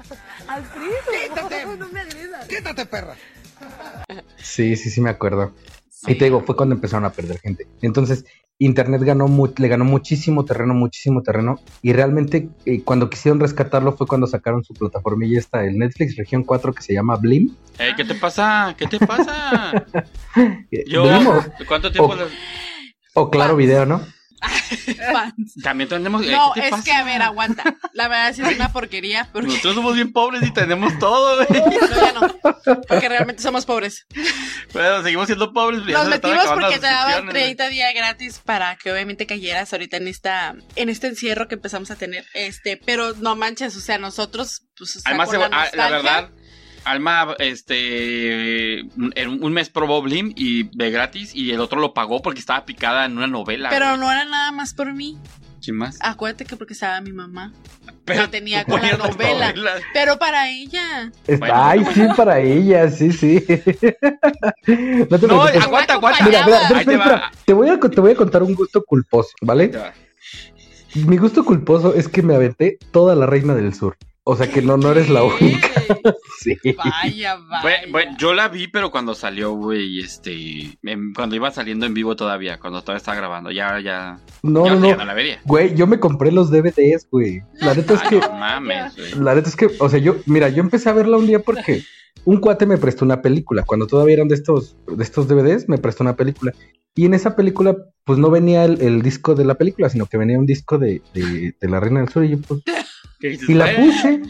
Alfredo, ¡Quítate! no me agredas. ¡Quítate, perra! Sí, sí, sí me acuerdo. Y te digo, fue cuando empezaron a perder gente. Entonces, Internet ganó le ganó muchísimo terreno, muchísimo terreno. Y realmente, eh, cuando quisieron rescatarlo fue cuando sacaron su plataformilla esta, el Netflix Región 4, que se llama Blim. Eh, ¿Qué te pasa? ¿Qué te pasa? Yo, ¿cuánto tiempo? o- le- o Claro Video, ¿no? Fans. También tenemos... eh, No, ¿qué te es pasa? que a ver, aguanta. La verdad sí es una porquería. Porque Nosotros somos bien pobres y tenemos todo, güey. no, ya no. Porque realmente somos pobres. Pero seguimos siendo pobres. Nos metimos porque te daban suscripciones, güey. 30 días gratis para que obviamente cayeras ahorita en esta en este encierro que empezamos a tener. Este, pero no manches, o sea, nosotros pues o sea, Además, con la, ah, la verdad, Alma, este, en un mes probó Blim y de gratis y el otro lo pagó porque estaba picada en una novela. Pero güey. no era nada más por mí. Sin más. Acuérdate que porque estaba mi mamá. Pero la tenía con la novela. novelas. Pero para ella. Está- Bueno. Ay, sí, para ella, sí, sí. no te No, aguanta, aguanta. Mira, mira, espera, te espera, va. espera. Te voy, a, te voy a contar un gusto culposo, ¿vale? Mi gusto culposo es que me aventé toda la Reina del Sur. O sea que no, no eres la única. Sí. Vaya, vaya. Bueno, bueno, yo la vi, pero cuando salió, güey, este, en- cuando iba saliendo en vivo todavía, cuando todavía estaba grabando, ya, ya, No, ya, no, ya no. la vería. Güey, yo me compré los DVDs, güey. La neta es que, no mames, güey. la neta es que, o sea, yo, mira, yo empecé a verla un día porque un cuate me prestó una película. Cuando todavía eran de estos, de estos DVDs, me prestó una película. Y en esa película, pues no venía el, el disco de la película, sino que venía un disco de, de, de La Reina del Sur. Y yo, pues, ¿Qué dices, Y la puse,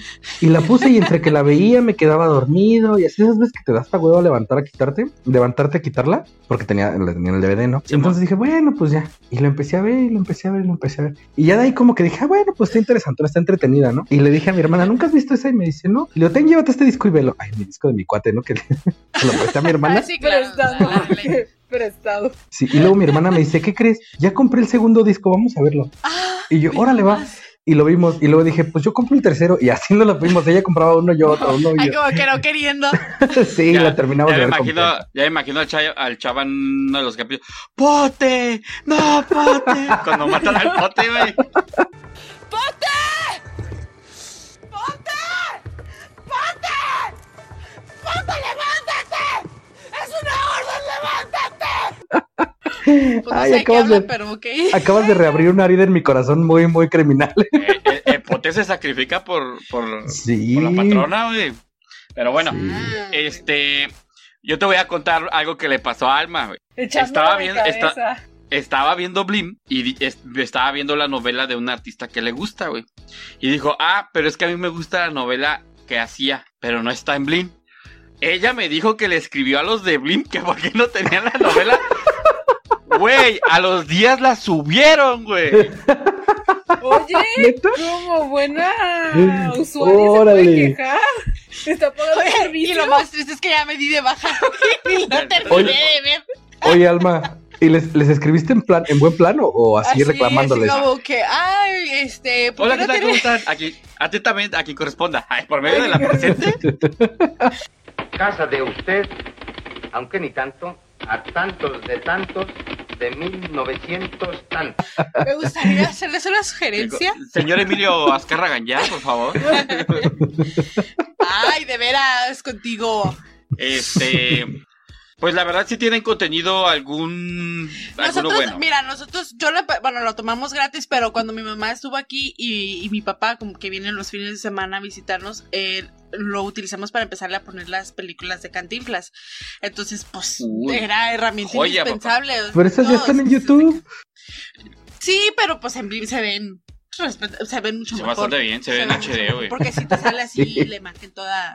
y la puse, y entre que la veía me quedaba dormido, y así esas veces que te da hasta huevo levantar a quitarte, levantarte a quitarla, porque tenía, la tenía en el DVD, ¿no? Sí, Entonces dije, bueno, pues ya. Y lo empecé a ver, y lo empecé a ver, y lo empecé a ver. Y ya de ahí como que dije, ah, bueno, pues está interesante, está entretenida, ¿no? Y le dije a mi hermana, ¿nunca has visto esa? Y me dice, no. Y le digo, ten, llévate este disco y velo. Ay, mi disco de mi cuate, ¿no? Que se lo presté a mi hermana. Ah, sí, claro. Prestado. Sí, y luego mi hermana me dice, ¿qué crees? Ya compré el segundo disco, vamos a verlo. Ah, Y yo, órale, va. Y lo vimos, y luego dije, pues yo compro el tercero, y así no lo fuimos. Ella compraba uno, yo otro, uno, y Ay, yo. como que no queriendo. sí, Ya- la terminamos ya de me ver imagino, ya me imagino al, chava, al chava en uno de los capítulos. ¡Pote! ¡No, pote! Cuando matan al pote, güey. ¡Ponte! ¡Ponte! ¡Ponte! ¡Ponte, levántate! ¡Es una orden, levántate! Pues no Ay, sé qué acabas habla, de- pero ok. Acabas de reabrir una herida en mi corazón muy, muy criminal. Eh, eh, el pote se sacrifica por, por, Sí. por la patrona, güey. Pero bueno, este. Yo te voy a contar algo que le pasó a Alma, güey. Estaba está- Estaba viendo Blim y es- estaba viendo la novela de un artista que le gusta, güey. Y dijo, ah, pero es que a mí me gusta la novela que hacía, pero no está en Blim. Ella me dijo que le escribió a los de Blim que por qué no tenían la novela. Güey, a los días la subieron, güey. Oye, como buena usuaria se puede Órale. quejar. Está pagando Oye, y servicio. lo más triste es que ya me di de baja y no terminé Oye. de ver. Oye, Alma, ¿y les, les escribiste en plan, en buen plano o así, Así, reclamándoles? así como que, ay, este, ¿por Hola, qué ¿qué no tal? ¿Cómo estás? Aquí, atentamente, a quien corresponda. Ay, por medio de la presente. Casa de usted, aunque ni tanto, a tantos de tantos de 1900 tantos. Me gustaría hacerles una sugerencia. Señor Emilio Azcárraga, ya, por favor. Ay, de veras, contigo. Este. Pues la verdad, si tienen contenido algún. alguno Nosotros, bueno. mira, nosotros, yo lo, bueno, lo tomamos gratis, pero cuando mi mamá estuvo aquí y, y mi papá, como que vienen los fines de semana a visitarnos, eh, lo utilizamos para empezarle a poner las películas de Cantinflas. Entonces, pues, Uy. era herramienta Joya, indispensable. Pero esas ya No, están en sí, YouTube. Sí, pero pues en Blim se ven, se ven mucho Se ve mejor. bastante bien, se ve en HD, güey. Porque si te sale así Sí. la imagen toda...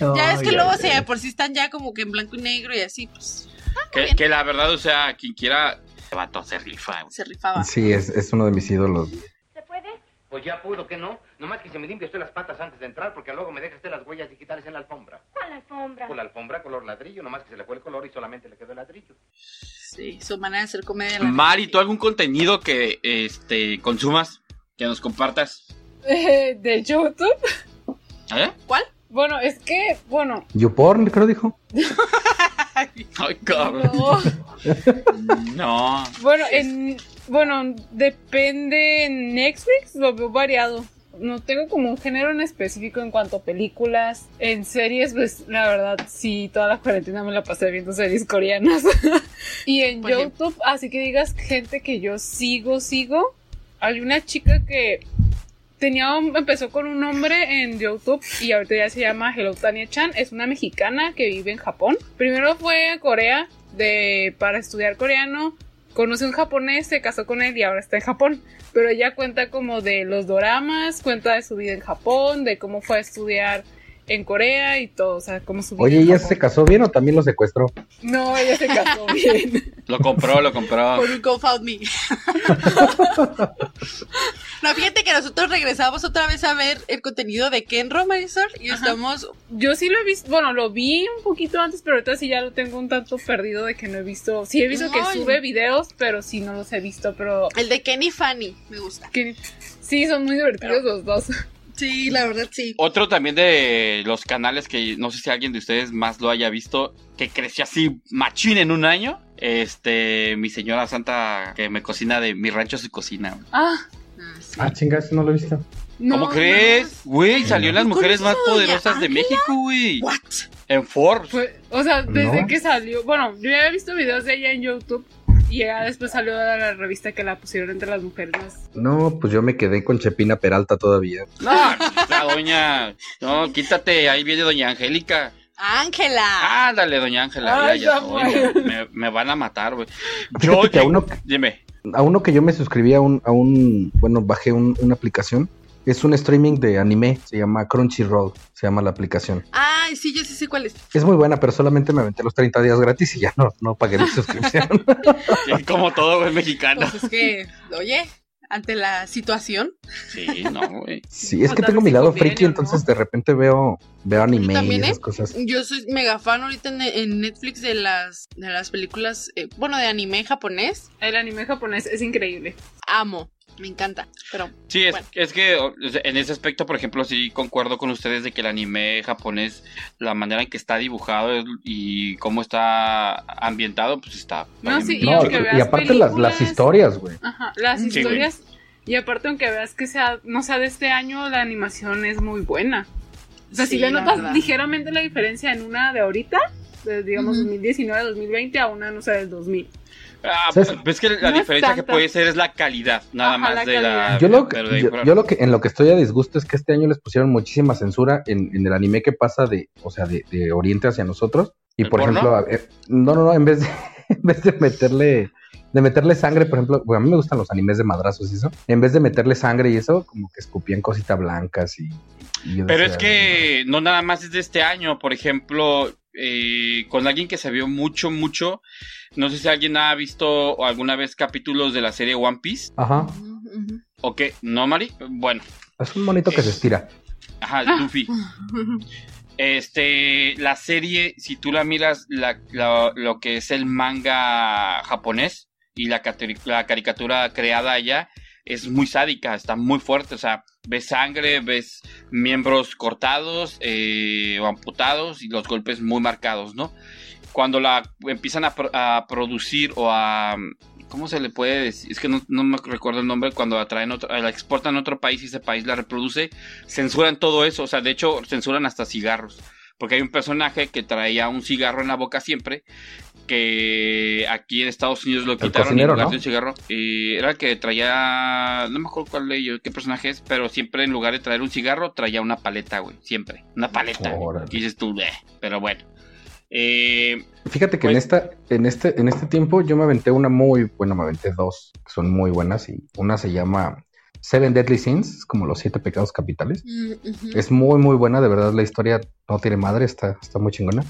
ya es que luego ay. de por sí están ya como que en blanco y negro y así, pues... Que, que la verdad, o sea, quien quiera vato se rifa. Se rifaba. Sí, es, es uno de mis ídolos. ¿Se puede? Pues ya pudo que no. Nomás que se me limpie usted las patas antes de entrar, porque luego me deja usted las huellas digitales en la alfombra. ¿Cuál alfombra? Con la alfombra color ladrillo, nomás que se le fue el color y solamente le quedó el ladrillo. Sí, su manera de hacer comedia. Mari, ¿tú algún contenido que este consumas? Que nos compartas. Eh, de YouTube. ¿Eh? ¿Cuál? Bueno, es que, bueno, YouPorn, creo dijo. Ay, cabrón. no. No. Bueno, en, bueno, depende en Netflix, lo veo variado. No tengo como un género en específico en cuanto a películas. En series, pues la verdad, sí, toda la cuarentena me la pasé viendo series coreanas. y en Por YouTube, así que digas gente que yo sigo, sigo. Hay una chica que tenía un- empezó con un nombre en YouTube y ahorita ya se llama Hello Tania Chan. Es una mexicana que vive en Japón. Primero fue a Corea de, para estudiar coreano. Conoció un japonés, se casó con él y ahora está en Japón. Pero ella cuenta como de los doramas, cuenta de su vida en Japón, de cómo fue a estudiar en Corea y todo, o sea, cómo su Oye, ¿ella se casó bien o también lo secuestró? No, ella se casó bien. Lo compró, lo compró. Por un GoFundMe. no, fíjate que nosotros regresamos otra vez a ver el contenido de Kenro, Marisol, y estamos... Yo sí lo he visto, bueno, lo vi un poquito antes, pero ahorita sí ya lo tengo un tanto perdido de que no he visto. Sí he visto que Ay. sube videos, pero sí no los he visto, pero El de Kenny Fanny, me gusta. sí son muy divertidos los dos. Sí, la verdad sí. Otro también de los canales que no sé si alguien de ustedes más lo haya visto, que creció así machín en un año. Este, mi señora santa que me cocina de mi rancho su cocina. Ah, Ah, chinga, eso no lo he visto. no. ¿Cómo crees? Güey, salió en las ¿No mujeres más poderosas de? México, güey. What? En Forbes. O sea, desde No. que salió, bueno, yo ya había visto videos de ella en YouTube y ya después salió de la revista que la pusieron entre las mujeres. No, pues yo me quedé con Chepina Peralta todavía. No, la doña. No, quítate, ahí viene doña Angélica. Ángela. Ándale, doña Ángela. Ay, ya, ya, oye, me, me van a matar, güey. Fíjate que a uno, Dime. a uno que yo me suscribí a un, a un bueno, bajé un- una aplicación. Es un streaming de anime, se llama Crunchyroll, se llama la aplicación. Ay, sí, yo sí sé cuál es. Es muy buena, pero solamente me aventé los 30 días gratis y ya no, no pagué mi suscripción. Sí, Como todo buen mexicano. Pues es que, oye, ante la situación. Sí, no, güey. Sí, es que tengo mi lado friki, entonces de repente veo, veo anime y esas ¿eh? cosas. Yo soy mega fan ahorita en, en Netflix de las, de las películas, eh, bueno, de anime japonés. El anime japonés es increíble. Amo, me encanta. Pero Sí, es, Bueno. es que en ese aspecto, por ejemplo, sí concuerdo con ustedes de que el anime japonés, la manera en que está dibujado y cómo está ambientado, pues está. No, sí, y No, y, veas y aparte las, las historias, güey. Ajá, las Sí, historias. Y aparte, aunque veas que sea, no sea de este año, la animación es muy buena. O sea, si Sí, le la notas verdad. ligeramente la diferencia en una de ahorita, de, digamos Ujú. 2019 2020, a una, no sé, del 2000. Ah, ¿Sabes? pues es que la No diferencia que puede ser es la calidad, nada Ajá, más la de la. Yo lo, ahí yo, lo que en lo que estoy a disgusto es que este año les pusieron muchísima censura en, en el anime que pasa de, o sea, de, de Oriente hacia nosotros. Y ¿El por porno? ejemplo, a ver, no, no, no, en vez de, en vez de meterle, de meterle sangre, por ejemplo, bueno, a mí me gustan los animes de madrazos y eso. En vez de meterle sangre y eso, como que escupían cositas blancas y. Pero decía, es que no nada más es de este año, por ejemplo, eh, con alguien que se vio mucho, mucho. No sé si alguien ha visto alguna vez capítulos de la serie One Piece. Ajá, ujú, ujú. ¿O qué? ¿No, Mari? Bueno, es un monito que se estira. ajá, Luffy. Este, la serie, si tú la miras, la, la- lo que es el manga japonés y la, la caricatura creada allá, es muy sádica, está muy fuerte, o sea, ves sangre, ves miembros cortados eh, o amputados y los golpes muy marcados, ¿no? Cuando la empiezan a, pro- a producir o a... ¿Cómo se le puede decir? Es que no, no me recuerdo el nombre. Cuando la traen otro, la exportan a otro país y ese país la reproduce, censuran todo eso. O sea, de hecho, censuran hasta cigarros. Porque hay un personaje que traía un cigarro en la boca siempre. Que aquí en Estados Unidos lo quitaron cocinero, en lugar ¿no? de un cigarro. Y era el que traía. No me acuerdo cuál de ellos, qué personaje es. Pero siempre en lugar de traer un cigarro, traía una paleta, güey. Siempre. Una paleta. Y dices tú, "Bleh". pero bueno. Eh, Fíjate que en Pues- esta, en este, en este tiempo yo me aventé una muy, bueno, me aventé dos que son muy buenas y una se llama Seven Deadly Sins, es como los siete pecados capitales. Mm. Es muy, muy buena, de verdad la historia no tiene madre, está, está muy chingona.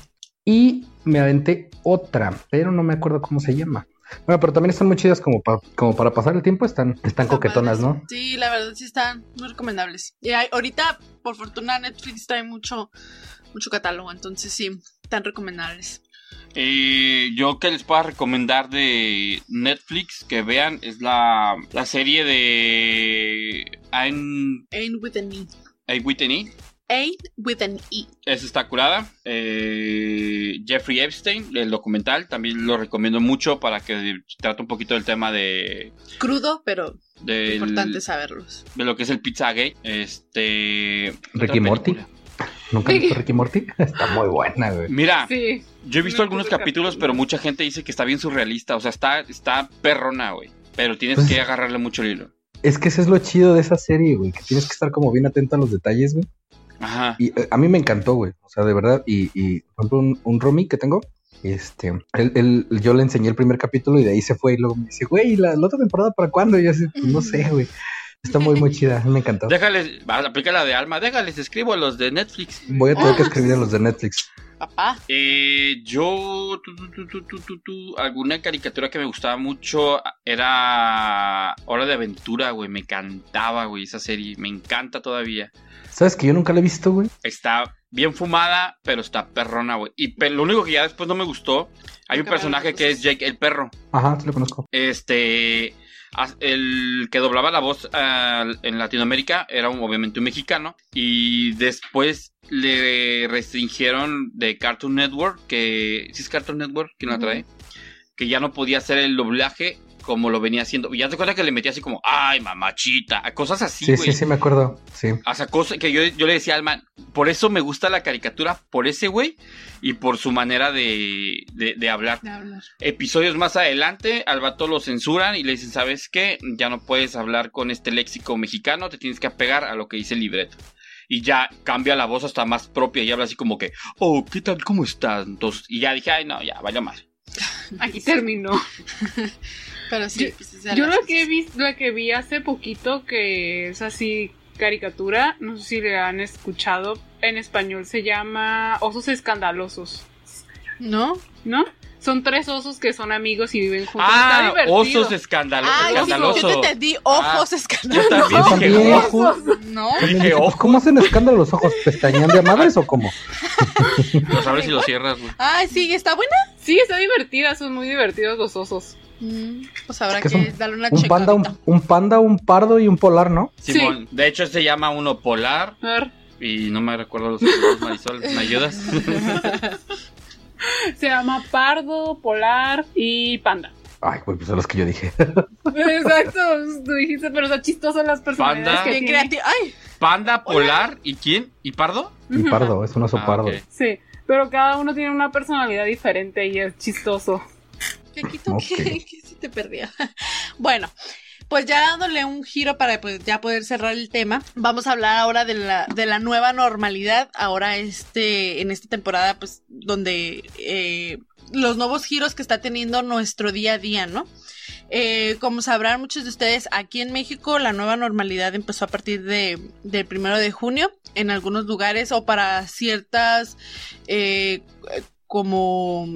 Y me aventé otra, pero no me acuerdo cómo se llama. Bueno, pero también están muy chidas como, pa- como para pasar el tiempo, están, están coquetonas, ¿no? Sí, la verdad sí están muy recomendables. Y hay- ahorita, por fortuna, Netflix trae mucho, mucho catálogo, entonces sí, están recomendables. Eh, yo que les puedo recomendar de Netflix que vean es la, la serie de Ain't Ain't with an E. Ain't Whitney. Ain't with an E. Esa está curada. Eh, Jeffrey Epstein, el documental, también lo recomiendo mucho para que trate un poquito del tema de, Crudo, pero del- importante saberlos. de lo que es el Pizzagate. Este. Ricky Morty. ¿Nunca has visto Ricky Morty? Está muy buena, güey. Mira, Sí. yo he visto algunos capítulos, pero mucha gente dice que está bien surrealista. O sea, está, está perrona, güey. Pero tienes Pues- que agarrarle mucho el hilo. Es que ese es lo chido de esa serie, güey, que tienes que estar como bien atento a los detalles, güey. Ajá. Y eh, a mí me encantó, güey. O sea, de verdad. Y, y por ejemplo, un, un roomie que tengo, este, él, él- yo le enseñé el primer capítulo y de ahí se fue. Y luego me dice, güey, ¿la, la otra temporada para cuándo? Y yo así, pues, no sé, güey. Está muy, muy chida. Me encantó. Déjales, va, aplica la de Alma, déjales, escribo a los de Netflix. Voy a tener que escribir a los de Netflix. Papá. Eh, yo, tu, tu, tu, tu, tu, tu, tu, alguna caricatura que me gustaba mucho era Hora de Aventura, güey. Me encantaba, güey, esa serie. Me encanta todavía. ¿Sabes que yo nunca la he visto, güey? Está bien fumada, pero está perrona, güey. Y pe- lo único que ya después no me gustó, hay un personaje que es Jake el perro. Ajá, sí lo conozco. Este, el que doblaba la voz en Latinoamérica era un- obviamente un mexicano. Y después le restringieron de Cartoon Network, que ¿sí es Cartoon Network quien la trae, que ya no podía hacer el doblaje como lo venía haciendo. Y ya te cuenta que le metía así como, ay, mamachita, cosas así, Sí, güey. sí, sí, me acuerdo. Sí. O sea, cosa que yo, yo le decía al man, por eso me gusta la caricatura, por ese güey y por su manera de, de, de hablar. De hablar. Episodios más adelante, al vato lo censuran y le dicen, ¿sabes qué? Ya no puedes hablar con este léxico mexicano, te tienes que apegar a lo que dice el libreto. Y ya cambia la voz hasta más propia y habla así como que, oh, ¿qué tal? ¿Cómo estás? Entonces, y ya dije, ay, no, ya, vaya más. Aquí terminó. Pero sí, pues, es de Yo lo que vi, lo que vi hace poquito que es así caricatura, no sé si le han escuchado, en español se llama Osos Escandalosos. ¿No? ¿No? Son tres osos que son amigos y viven juntos. Ah, Está osos escandalo- Ah, yo, escandalosos. yo te entendí ojos Ah, escandalosos. Yo también Yo dije, ojos. No. Dije, pues. ¿Cómo hacen escándalo los ojos? ¿Pestañean de madres o cómo? Los abres y los cierras, güey. Ay, sí, ¿está buena? Sí, está divertida, son muy divertidos los osos. Mm, pues habrá ¿Qué que son? darle una Un panda, un, un panda, un pardo y un polar, ¿no? Simón, de hecho se llama uno polar A ver, y no me recuerdo los otros, Marisol, ¿me ayudas? se llama Pardo, Polar y Panda. Ay, güey, pues son los que yo dije. Exacto, tú dijiste, pero está chistoso las personalidades Panda. que tiene. Ay, Panda, polar y quién? ¿Y pardo? Y pardo, es un oso Ah, pardo. Sí, pero cada uno tiene una personalidad diferente y es chistoso. ¿Qué quito? Ok. ¿Qué, qué se te perdía? bueno, pues ya dándole un giro para pues, ya poder cerrar el tema, vamos a hablar ahora de la, de la nueva normalidad. Ahora, este, en esta temporada, pues, donde eh, los nuevos giros que está teniendo nuestro día a día, ¿no? Eh, como sabrán muchos de ustedes, aquí en México la nueva normalidad empezó a partir de, del primero de junio en algunos lugares o para ciertas eh, como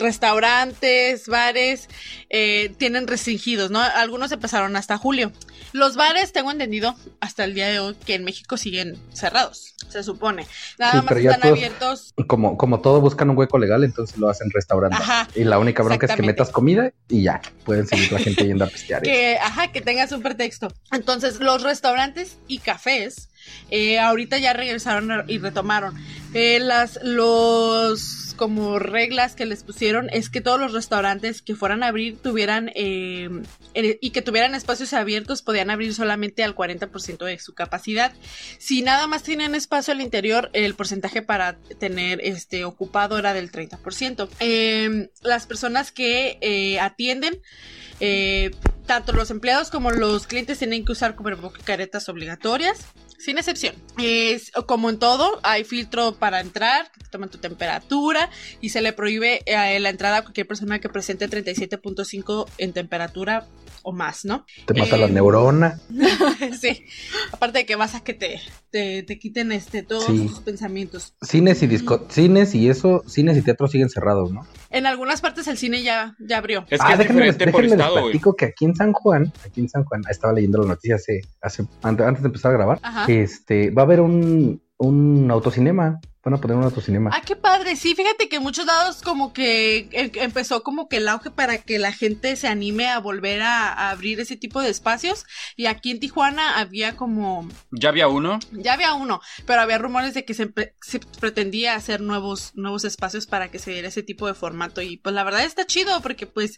restaurantes, bares, eh, tienen restringidos, ¿no? Algunos empezaron hasta julio. Los bares, tengo entendido, hasta el día de hoy, que en México siguen cerrados, se supone. Nada Sí, más están todos- abiertos. Como, como todo buscan un hueco legal, entonces lo hacen restaurante. Ajá, y la única bronca es que metas comida y ya, pueden seguir la gente yendo a pistear. que, ajá, que tengas un pretexto. Entonces, los restaurantes y cafés eh, ahorita ya regresaron y retomaron. Eh, las, los como reglas que les pusieron es que todos los restaurantes que fueran a abrir tuvieran eh, eh, y que tuvieran espacios abiertos podían abrir solamente al 40% de su capacidad. Si nada más tienen espacio al interior, el porcentaje para tener este ocupado era del 30%. Eh, las personas que eh, atienden eh, tanto los empleados como los clientes tienen que usar cubrebocas y caretas obligatorias, sin excepción. Es, como en todo, hay filtro para entrar, que toman tu temperatura y se le prohíbe eh, la entrada a cualquier persona que presente 37.5 en temperatura o más, ¿no? Te mata Eh, la neurona. sí. Aparte de que vas a que te, te, te quiten este todos Sí. tus pensamientos. Cines y disco, cines y eso, cines y teatros siguen cerrados, ¿no? En algunas partes el cine ya, ya abrió. Es que ah, es déjenme, les- diferente por déjenme les estado, güey. platico que aquí en San Juan, aquí en San Juan, estaba leyendo la noticia hace, hace antes, antes de empezar a grabar, Ajá. este, va a haber un, un autocinema, van a poner un autocinema. Ah, qué padre. Sí, fíjate que en muchos lados como que eh, empezó como que el auge para que la gente se anime a volver a, a abrir ese tipo de espacios. Y aquí en Tijuana había como, Ya había uno. ya había uno, pero había rumores de que se, se pretendía hacer nuevos, nuevos espacios para que se diera ese tipo de formato. Y pues la verdad está chido porque pues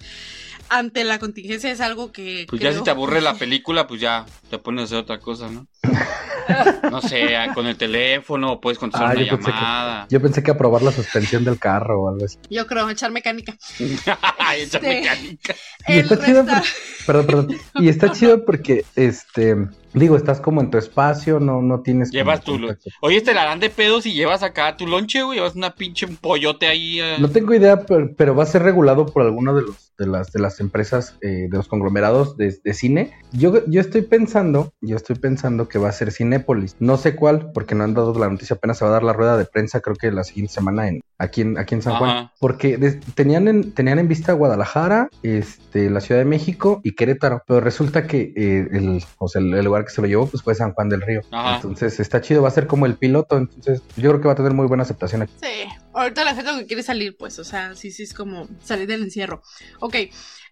ante la contingencia es algo que... Pues ya si te aburre la película, pues ya te pones a hacer otra cosa, ¿no? No sé, con el teléfono, puedes contestar Ah, una yo pensé, llamada. que, yo pensé que aprobar la suspensión del carro o algo así. Yo creo, echar mecánica. Esa Este, mecánica. Y está chido, resta- por- perdón, perdón. Y está chido porque, este, digo, estás como en tu espacio, no, no tienes. Llevas tu... Oye, te la harán de pedos y llevas acá tu lonche, güey. Llevas una pinche un pollote ahí. eh. No tengo idea, pero, pero va a ser regulado por alguno de los de las de las empresas eh, de los conglomerados de, de cine. Yo, yo estoy pensando, yo estoy pensando que va a ser Cinépolis. No sé cuál, porque no han dado la noticia. Apenas se va a dar la rueda de prensa, creo que la siguiente semana en aquí en aquí en San Juan. Ajá. Porque tenían en, tenían en vista Guadalajara, este, la Ciudad de México y Querétaro. Pero resulta que eh, el, o sea, el, el lugar que se lo llevó pues fue San Juan del Río. Ajá. Entonces está chido, va a ser como el piloto. Entonces yo creo que va a tener muy buena aceptación aquí. Sí, ahorita la gente que quiere salir, pues, o sea, sí, sí, es como salir del encierro. Ok,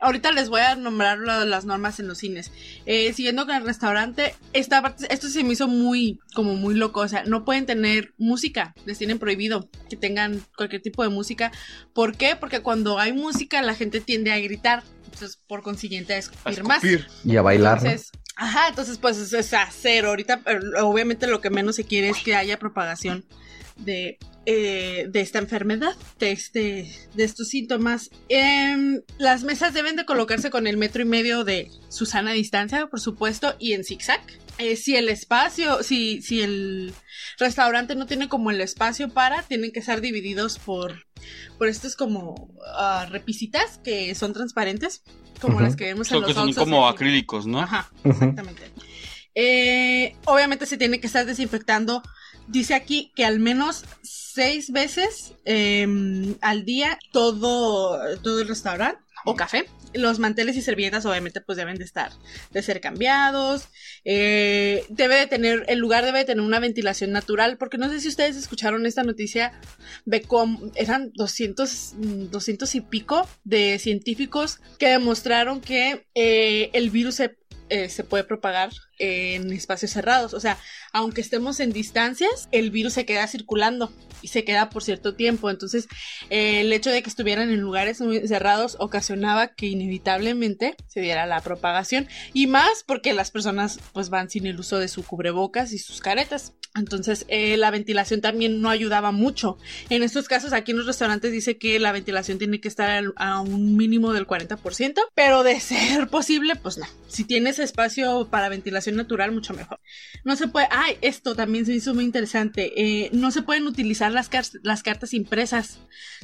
ahorita les voy a nombrar lo- las normas en los cines. Eh, siguiendo con el restaurante, esta parte, esto se me hizo muy, como muy loco, o sea, no pueden tener música, les tienen prohibido que tengan cualquier tipo de música. ¿Por qué? Porque cuando hay música la gente tiende a gritar, entonces por consiguiente a escupir, más. Y a bailar. ¿no? Entonces, ajá, entonces pues es, es a cero. Ahorita, eh, obviamente lo que menos se quiere es que haya propagación de, eh, de esta enfermedad, de, este, de estos síntomas. Em, las mesas deben de colocarse con el metro y medio de su sana distancia, por supuesto, y en zigzag. Eh, si el espacio, si, si el restaurante no tiene como el espacio para, tienen que ser divididos por, por estos como ah, repisitas que son transparentes, como las que vemos en los que son como así. acrílicos, ¿no? Ajá, exactamente. Eh, obviamente se tiene que estar desinfectando. Dice aquí que al menos seis veces eh, al día todo, todo el restaurante o café. Los manteles y servilletas obviamente pues deben de estar, de ser cambiados. Eh, debe de tener, el lugar debe de tener una ventilación natural, porque no sé si ustedes escucharon esta noticia de cómo eran 200, mm, 200 y pico de científicos que demostraron que eh, el virus se, eh, se puede propagar en espacios cerrados. O sea, aunque estemos en distancias, el virus se queda circulando y se queda por cierto tiempo. Entonces, eh, el hecho de que estuvieran en lugares muy cerrados ocasionaba que inevitablemente se diera la propagación. Y más porque las personas pues van sin el uso de su cubrebocas y sus caretas. Entonces, eh, la ventilación también no ayudaba mucho. En estos casos, aquí en los restaurantes dice que la ventilación tiene que estar al- a un mínimo del 40%, pero de ser posible, pues no. Si tienes espacio para ventilación natural, mucho mejor. No se puede. Ay, esto también se hizo muy interesante. eh, no se pueden utilizar las, car- las cartas impresas.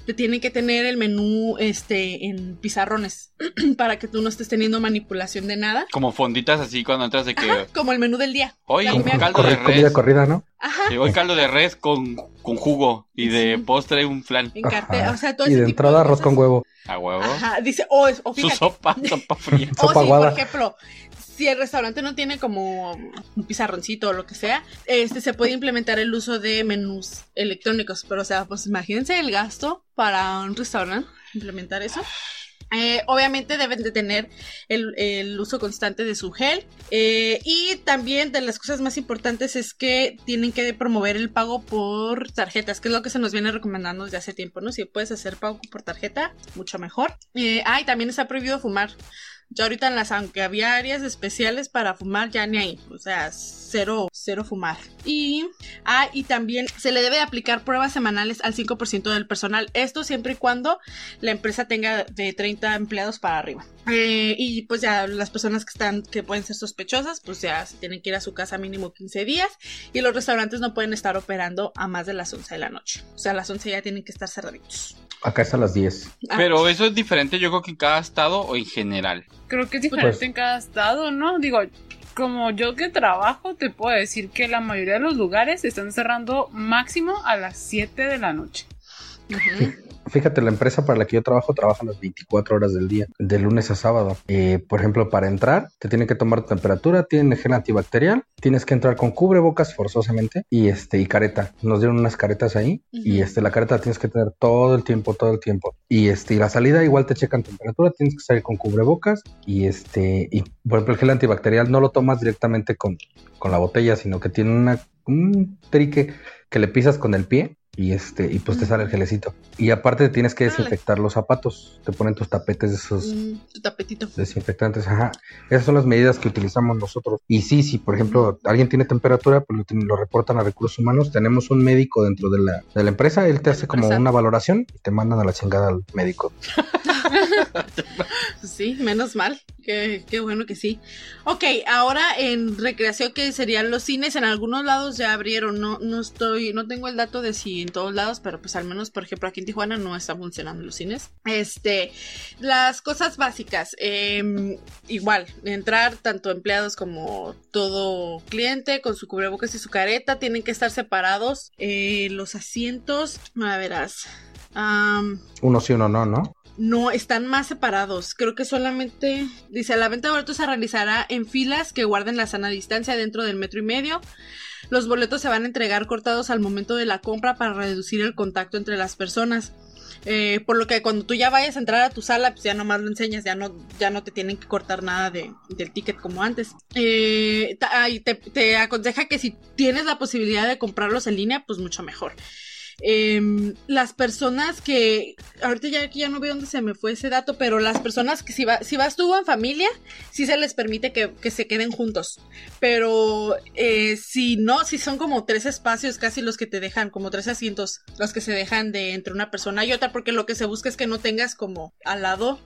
Te tienen que tener el menú este, en pizarrones para que tú no estés teniendo manipulación de nada. Como fonditas así cuando entras de que... Como el menú del día. Un comida caldo de comida corrida, ¿no? Sí, hoy caldo de res con, con jugo y de postre un flan. En cartel, Ajá. o sea, todo Y ese de tipo entrada de arroz con huevo. A huevo. Ajá, dice, o, es- o Su fíjate, sopa, sopa fría. o Sopa si, por ejemplo, si el restaurante no tiene como un pizarroncito o lo que sea, este se puede implementar el uso de menús electrónicos. Pero, o sea, pues imagínense el gasto para un restaurante implementar eso. Eh, obviamente deben de tener el, uso constante de su gel eh, y también de las cosas más importantes es que tienen que promover el pago por tarjetas, que es lo que se nos viene recomendando desde hace tiempo, ¿no? Si puedes hacer pago por tarjeta, mucho mejor. Eh, ah, y también está prohibido fumar. Ya ahorita en las, aunque había áreas especiales para fumar, ya ni ahí. O sea, cero, cero fumar. Y, ah, y también se le debe aplicar pruebas semanales al 5% del personal. Esto siempre y cuando la empresa tenga de 30 empleados para arriba. Eh, y pues ya las personas que están, que pueden ser sospechosas, pues ya se tienen que ir a su casa mínimo 15 días. Y los restaurantes no pueden estar operando a más de las 11 de la noche. O sea, a las 11 ya tienen que estar cerraditos. Acá es a las 10. Ah, Pero eso es diferente yo creo que en cada estado o en general. Creo que es diferente Pues- en cada estado, ¿no? Digo, como yo que trabajo, te puedo decir que la mayoría de los lugares están cerrando máximo a las 7 de la noche. Fíjate, la empresa para la que yo trabajo trabaja las 24 horas del día, de lunes a sábado. Eh, por ejemplo, para entrar, te tienen que tomar temperatura, tienen gel antibacterial, tienes que entrar con cubrebocas forzosamente y este y careta. Nos dieron unas caretas ahí y este la careta la tienes que tener todo el tiempo, todo el tiempo. Y este y la salida igual te checan temperatura, tienes que salir con cubrebocas y este y por ejemplo el gel antibacterial no lo tomas directamente con, con la botella, sino que tiene una un trique que le pisas con el pie y este y pues te sale el gelecito. Y aparte tienes que desinfectar los zapatos. Te ponen tus tapetes de esos Mm, tu tapetito. desinfectantes ajá. Esas son las medidas que utilizamos nosotros. Y sí si por ejemplo alguien tiene temperatura pues lo, lo reportan a recursos humanos. Tenemos un médico dentro de la, de la empresa. Él te hace como una valoración y te mandan a la chingada al médico Sí, menos mal. Qué, bueno que sí. Ok, ahora en recreación, que serían los cines, en algunos lados ya abrieron. No, no estoy, no tengo el dato de si en todos lados, pero pues al menos, por ejemplo, aquí en Tijuana no están funcionando los cines. Este, las cosas básicas, em, igual, entrar tanto empleados como todo cliente con su cubrebocas y su careta, tienen que estar separados. Eh, los asientos, a verás. uno sí uno no no no, están más separados. Creo que solamente, dice, la venta de boletos se realizará en filas que guarden la sana distancia dentro del metro y medio. Los boletos se van a entregar cortados al momento de la compra para reducir el contacto entre las personas. Eh, por lo que cuando tú ya vayas a entrar a tu sala, pues ya nomás lo enseñas, ya no, ya no te tienen que cortar nada de, del ticket como antes. Eh, te, te aconseja que si tienes la posibilidad de comprarlos en línea, pues mucho mejor. Em, las personas que ahorita ya aquí ya no veo dónde se me fue ese dato, pero las personas que si, va, si vas tú en familia, sí se les permite que, que se queden juntos. Pero eh, si no, si son como tres espacios casi los que te dejan, como tres asientos, los que se dejan de entre una persona y otra, porque lo que se busca es que no tengas como al lado,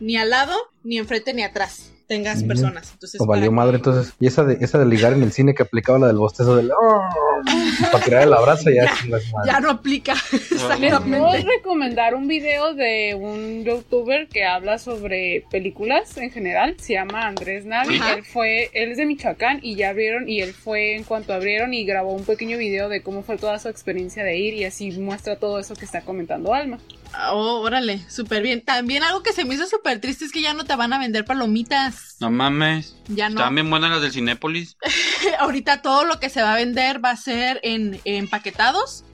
ni al lado, ni enfrente, ni atrás. Tengas personas. Entonces, o valió para madre entonces y esa de esa de ligar en el cine que aplicaba la del bostezo del para tirar el abrazo ya, madre. ya no aplica. Puedo recomendar un video de un youtuber que habla sobre películas en general. Se llama Andrés Navi. Ajá. Él fue, él es de Michoacán y ya abrieron y él fue en cuanto abrieron y grabó un pequeño video de cómo fue toda su experiencia de ir y así muestra todo eso que está comentando Alma. Oh, órale, súper bien. También algo que se me hizo súper triste es que ya no te van a vender palomitas. No mames. Ya no. También buenas las del Cinépolis. Ahorita todo lo que se va a vender va a ser en, empaquetados.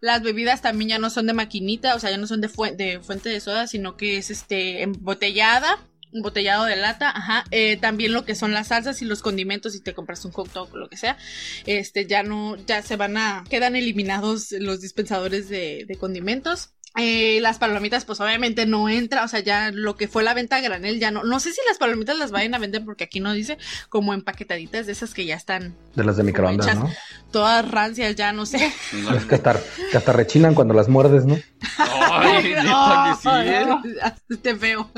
Las bebidas también ya no son de maquinita, o sea, ya no son de, de fuente de soda, sino que es este embotellada, embotellado de lata. Eh, también lo que son las salsas y los condimentos, si te compras un hot o lo que sea, este ya no, ya se van a, quedan eliminados los dispensadores de condimentos. Eh, las palomitas, pues obviamente no entra, o sea, ya lo que fue la venta a granel ya no. No sé si las palomitas las vayan a vender porque aquí no dice como empaquetaditas de esas que ya están de las de microondas hechas no todas rancias, ya no sé. es que hasta, que hasta rechinan cuando las muerdes no Ay, neta que sí, ¿eh? Te feo.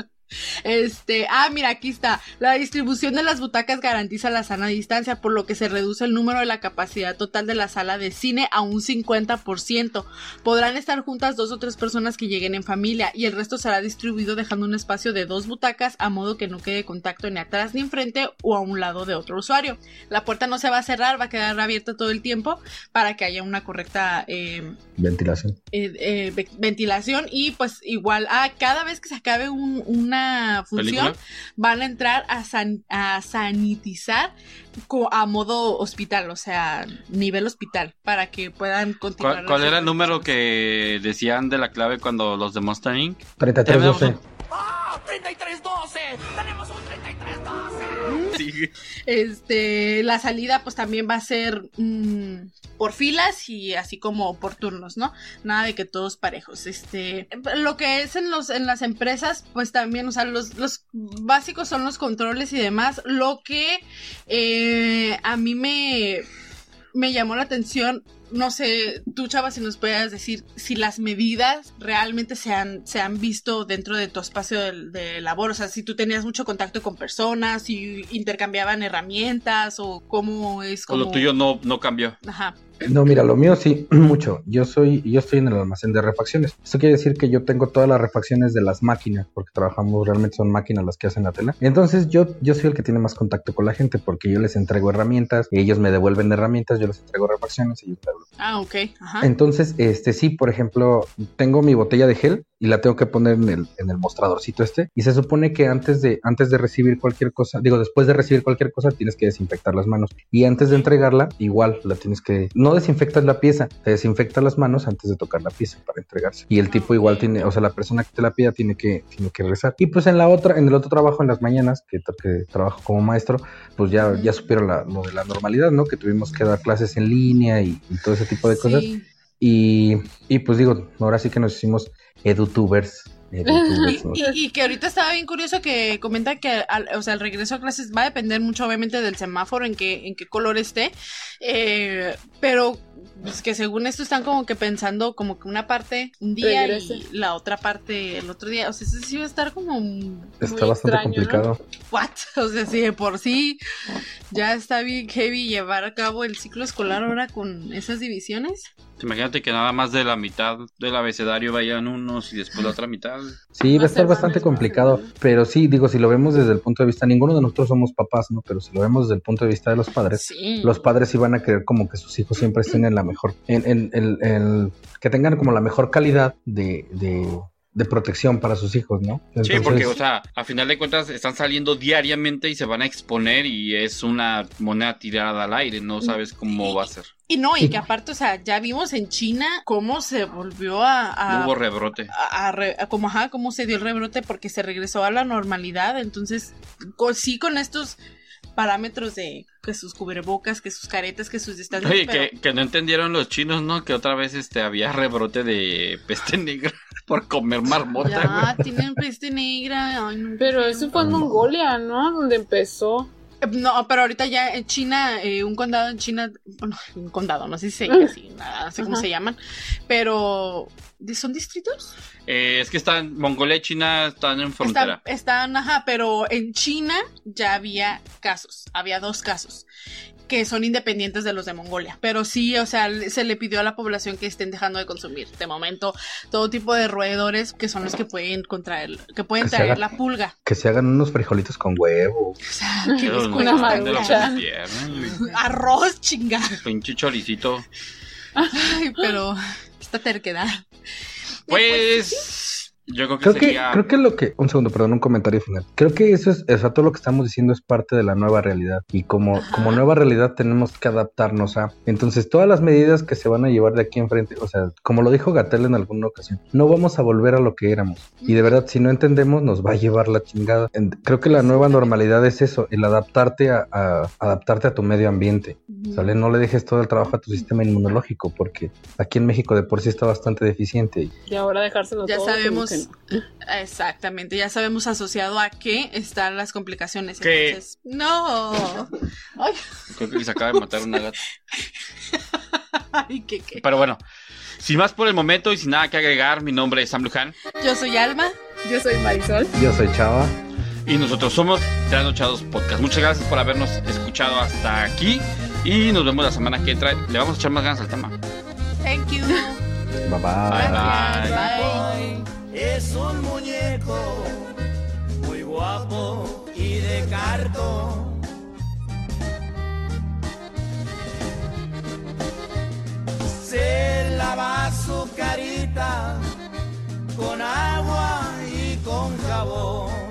Este, ah, mira, aquí está. La distribución de las butacas garantiza la sana distancia, por lo que se reduce el número de la capacidad total de la sala de cine a un 50%. Podrán estar juntas dos o tres personas que lleguen en familia y el resto será distribuido dejando un espacio de dos butacas a modo que no quede contacto ni atrás ni enfrente o a un lado de otro usuario. La puerta no se va a cerrar, va a quedar abierta todo el tiempo para que haya una correcta eh, ventilación eh, eh, ve- ventilación y pues igual a cada vez que se acabe un- una función ¿Película? van a entrar a, san- a sanitizar a modo hospital, o sea, nivel hospital, para que puedan continuar. ¿Cuál, era el número que decían de la clave cuando los de Monster Inc? 3312 ¡3312! ¡Tenemos un 3312! Este, la salida pues también va a ser mm, por filas y así como por turnos, ¿no? Nada de que todos parejos. Este, lo que es en los en las empresas pues también, o sea, los, los básicos son los controles y demás. Lo que eh, a mí me me llamó la atención no sé, tú Chava, si nos puedas decir si las medidas realmente se han, se han visto dentro de tu espacio de, de labor, o sea, si tú tenías mucho contacto con personas, si intercambiaban herramientas o cómo es O como... lo tuyo no, no cambió. Ajá. No, mira, lo mío sí, mucho. Yo soy, yo estoy en el almacén de refacciones. Esto quiere decir que yo tengo todas las refacciones de las máquinas, porque trabajamos realmente son máquinas las que hacen la tela. Entonces yo, yo soy el que tiene más contacto con la gente, porque yo les entrego herramientas, y ellos me devuelven herramientas, yo les entrego refacciones y yo. Ah, ok. Ajá. Entonces, este sí, por ejemplo, tengo mi botella de gel y la tengo que poner en el, en el mostradorcito este. Y se supone que antes de, antes de recibir cualquier cosa, digo, después de recibir cualquier cosa, tienes que desinfectar las manos. Y antes de entregarla, igual la tienes que. No desinfectas la pieza, te desinfectas las manos antes de tocar la pieza para entregarse. Y el tipo igual tiene, o sea, la persona que te la pida tiene que, tiene que regresar. Y pues en la otra, en el otro trabajo, en las mañanas, que, que trabajo como maestro, pues ya, ya supieron la, lo de la normalidad, ¿no? Que tuvimos que dar clases en línea y, y todo ese tipo de cosas. Y, y pues digo, ahora sí que nos hicimos edutubers. y que ahorita estaba bien curioso que comenta que al, o sea, el regreso a clases va a depender mucho obviamente del semáforo en qué en qué color esté, eh, pero pues, que según esto están como que pensando como que una parte un día Regrese. y la otra parte el otro día, o sea, eso sí va a estar como Está bastante complicado. what, o sea, si de por sí ya está bien heavy llevar a cabo el ciclo escolar ahora con esas divisiones. Imagínate que nada más de la mitad del abecedario vayan unos y después la otra mitad. Sí, va a estar bastante complicado, pero sí, digo, si lo vemos desde el punto de vista, ninguno de nosotros somos papás, ¿no? Pero si lo vemos desde el punto de vista de los padres, Sí. los padres sí van a querer como que sus hijos siempre estén en la mejor, en, en- en- en- que tengan como la mejor calidad de, de, de protección para sus hijos, ¿no? Sí, porque, o sea, a final de cuentas están saliendo diariamente y se van a exponer y es una moneda tirada al aire, no sabes cómo va a ser. Y no, y que aparte, o sea, ya vimos en China cómo se volvió a... a- Hubo rebrote. a- a re- a como, ajá, cómo se dio el rebrote porque se regresó a la normalidad. Entonces, co- sí con estos parámetros de que sus cubrebocas, que sus caretas, que sus distancias. Oye, pero- que, que no entendieron los chinos, ¿no? Que otra vez este había rebrote de peste negra por comer marmota, Ya, güey. tienen peste negra. ay, no, Pero eso fue en Mongolia, ¿no? Donde empezó. No, pero ahorita ya en China, eh, un condado en China, bueno, un condado, no sé si se dice así, nada, no sé cómo Ajá. se llaman, pero ¿son distritos? Eh, es que están, Mongolia y China están en frontera. Están, están, ajá, pero en China ya había casos, había dos casos que son independientes de los de Mongolia, pero sí, o sea, se le pidió a la población que estén dejando de consumir de momento todo tipo de roedores que son los que pueden contraer, que pueden Que traer haga- la pulga. que se hagan unos frijolitos con huevo. Que Pero les no cuesta se prende la mucha- pierna, güey. Arroz, chingada. Pinche choricito. Ay, pero esta terquedad. Pues, yo creo que Creo que, sería... creo que lo que, un segundo, perdón, un comentario final. Creo que eso es, o sea, todo lo que estamos diciendo es parte de la nueva realidad. Y como, como nueva realidad tenemos que adaptarnos a. Entonces, todas las medidas que se van a llevar de aquí enfrente, o sea, como lo dijo Gatel en alguna ocasión, no vamos a volver a lo que éramos. Y de verdad, si no entendemos, nos va a llevar la chingada. En- creo que la nueva normalidad es eso, el adaptarte a, a- adaptarte a tu medio ambiente. ¿Sale? No le dejes todo el trabajo a tu sistema inmunológico, porque aquí en México de por sí está bastante deficiente. Y ahora dejárselo Ya todo. sabemos, exactamente, ya sabemos asociado a qué están las complicaciones. ¿Qué? Entonces, no. Ay, Creo que se acaba de matar una gata. ay, qué, qué. Pero bueno, sin más por el momento y sin nada que agregar, mi nombre es Sam Luján Yo soy Alma. Yo soy Marisol. Yo soy Chava. y nosotros somos Trasnochados Podcast. Muchas gracias por habernos escuchado hasta aquí y nos vemos la semana que entra. Le vamos a echar más ganas al tema. Thank you. Bye bye. Bye es un muñeco muy guapo y de cartón. Se lava su carita con agua y con jabón.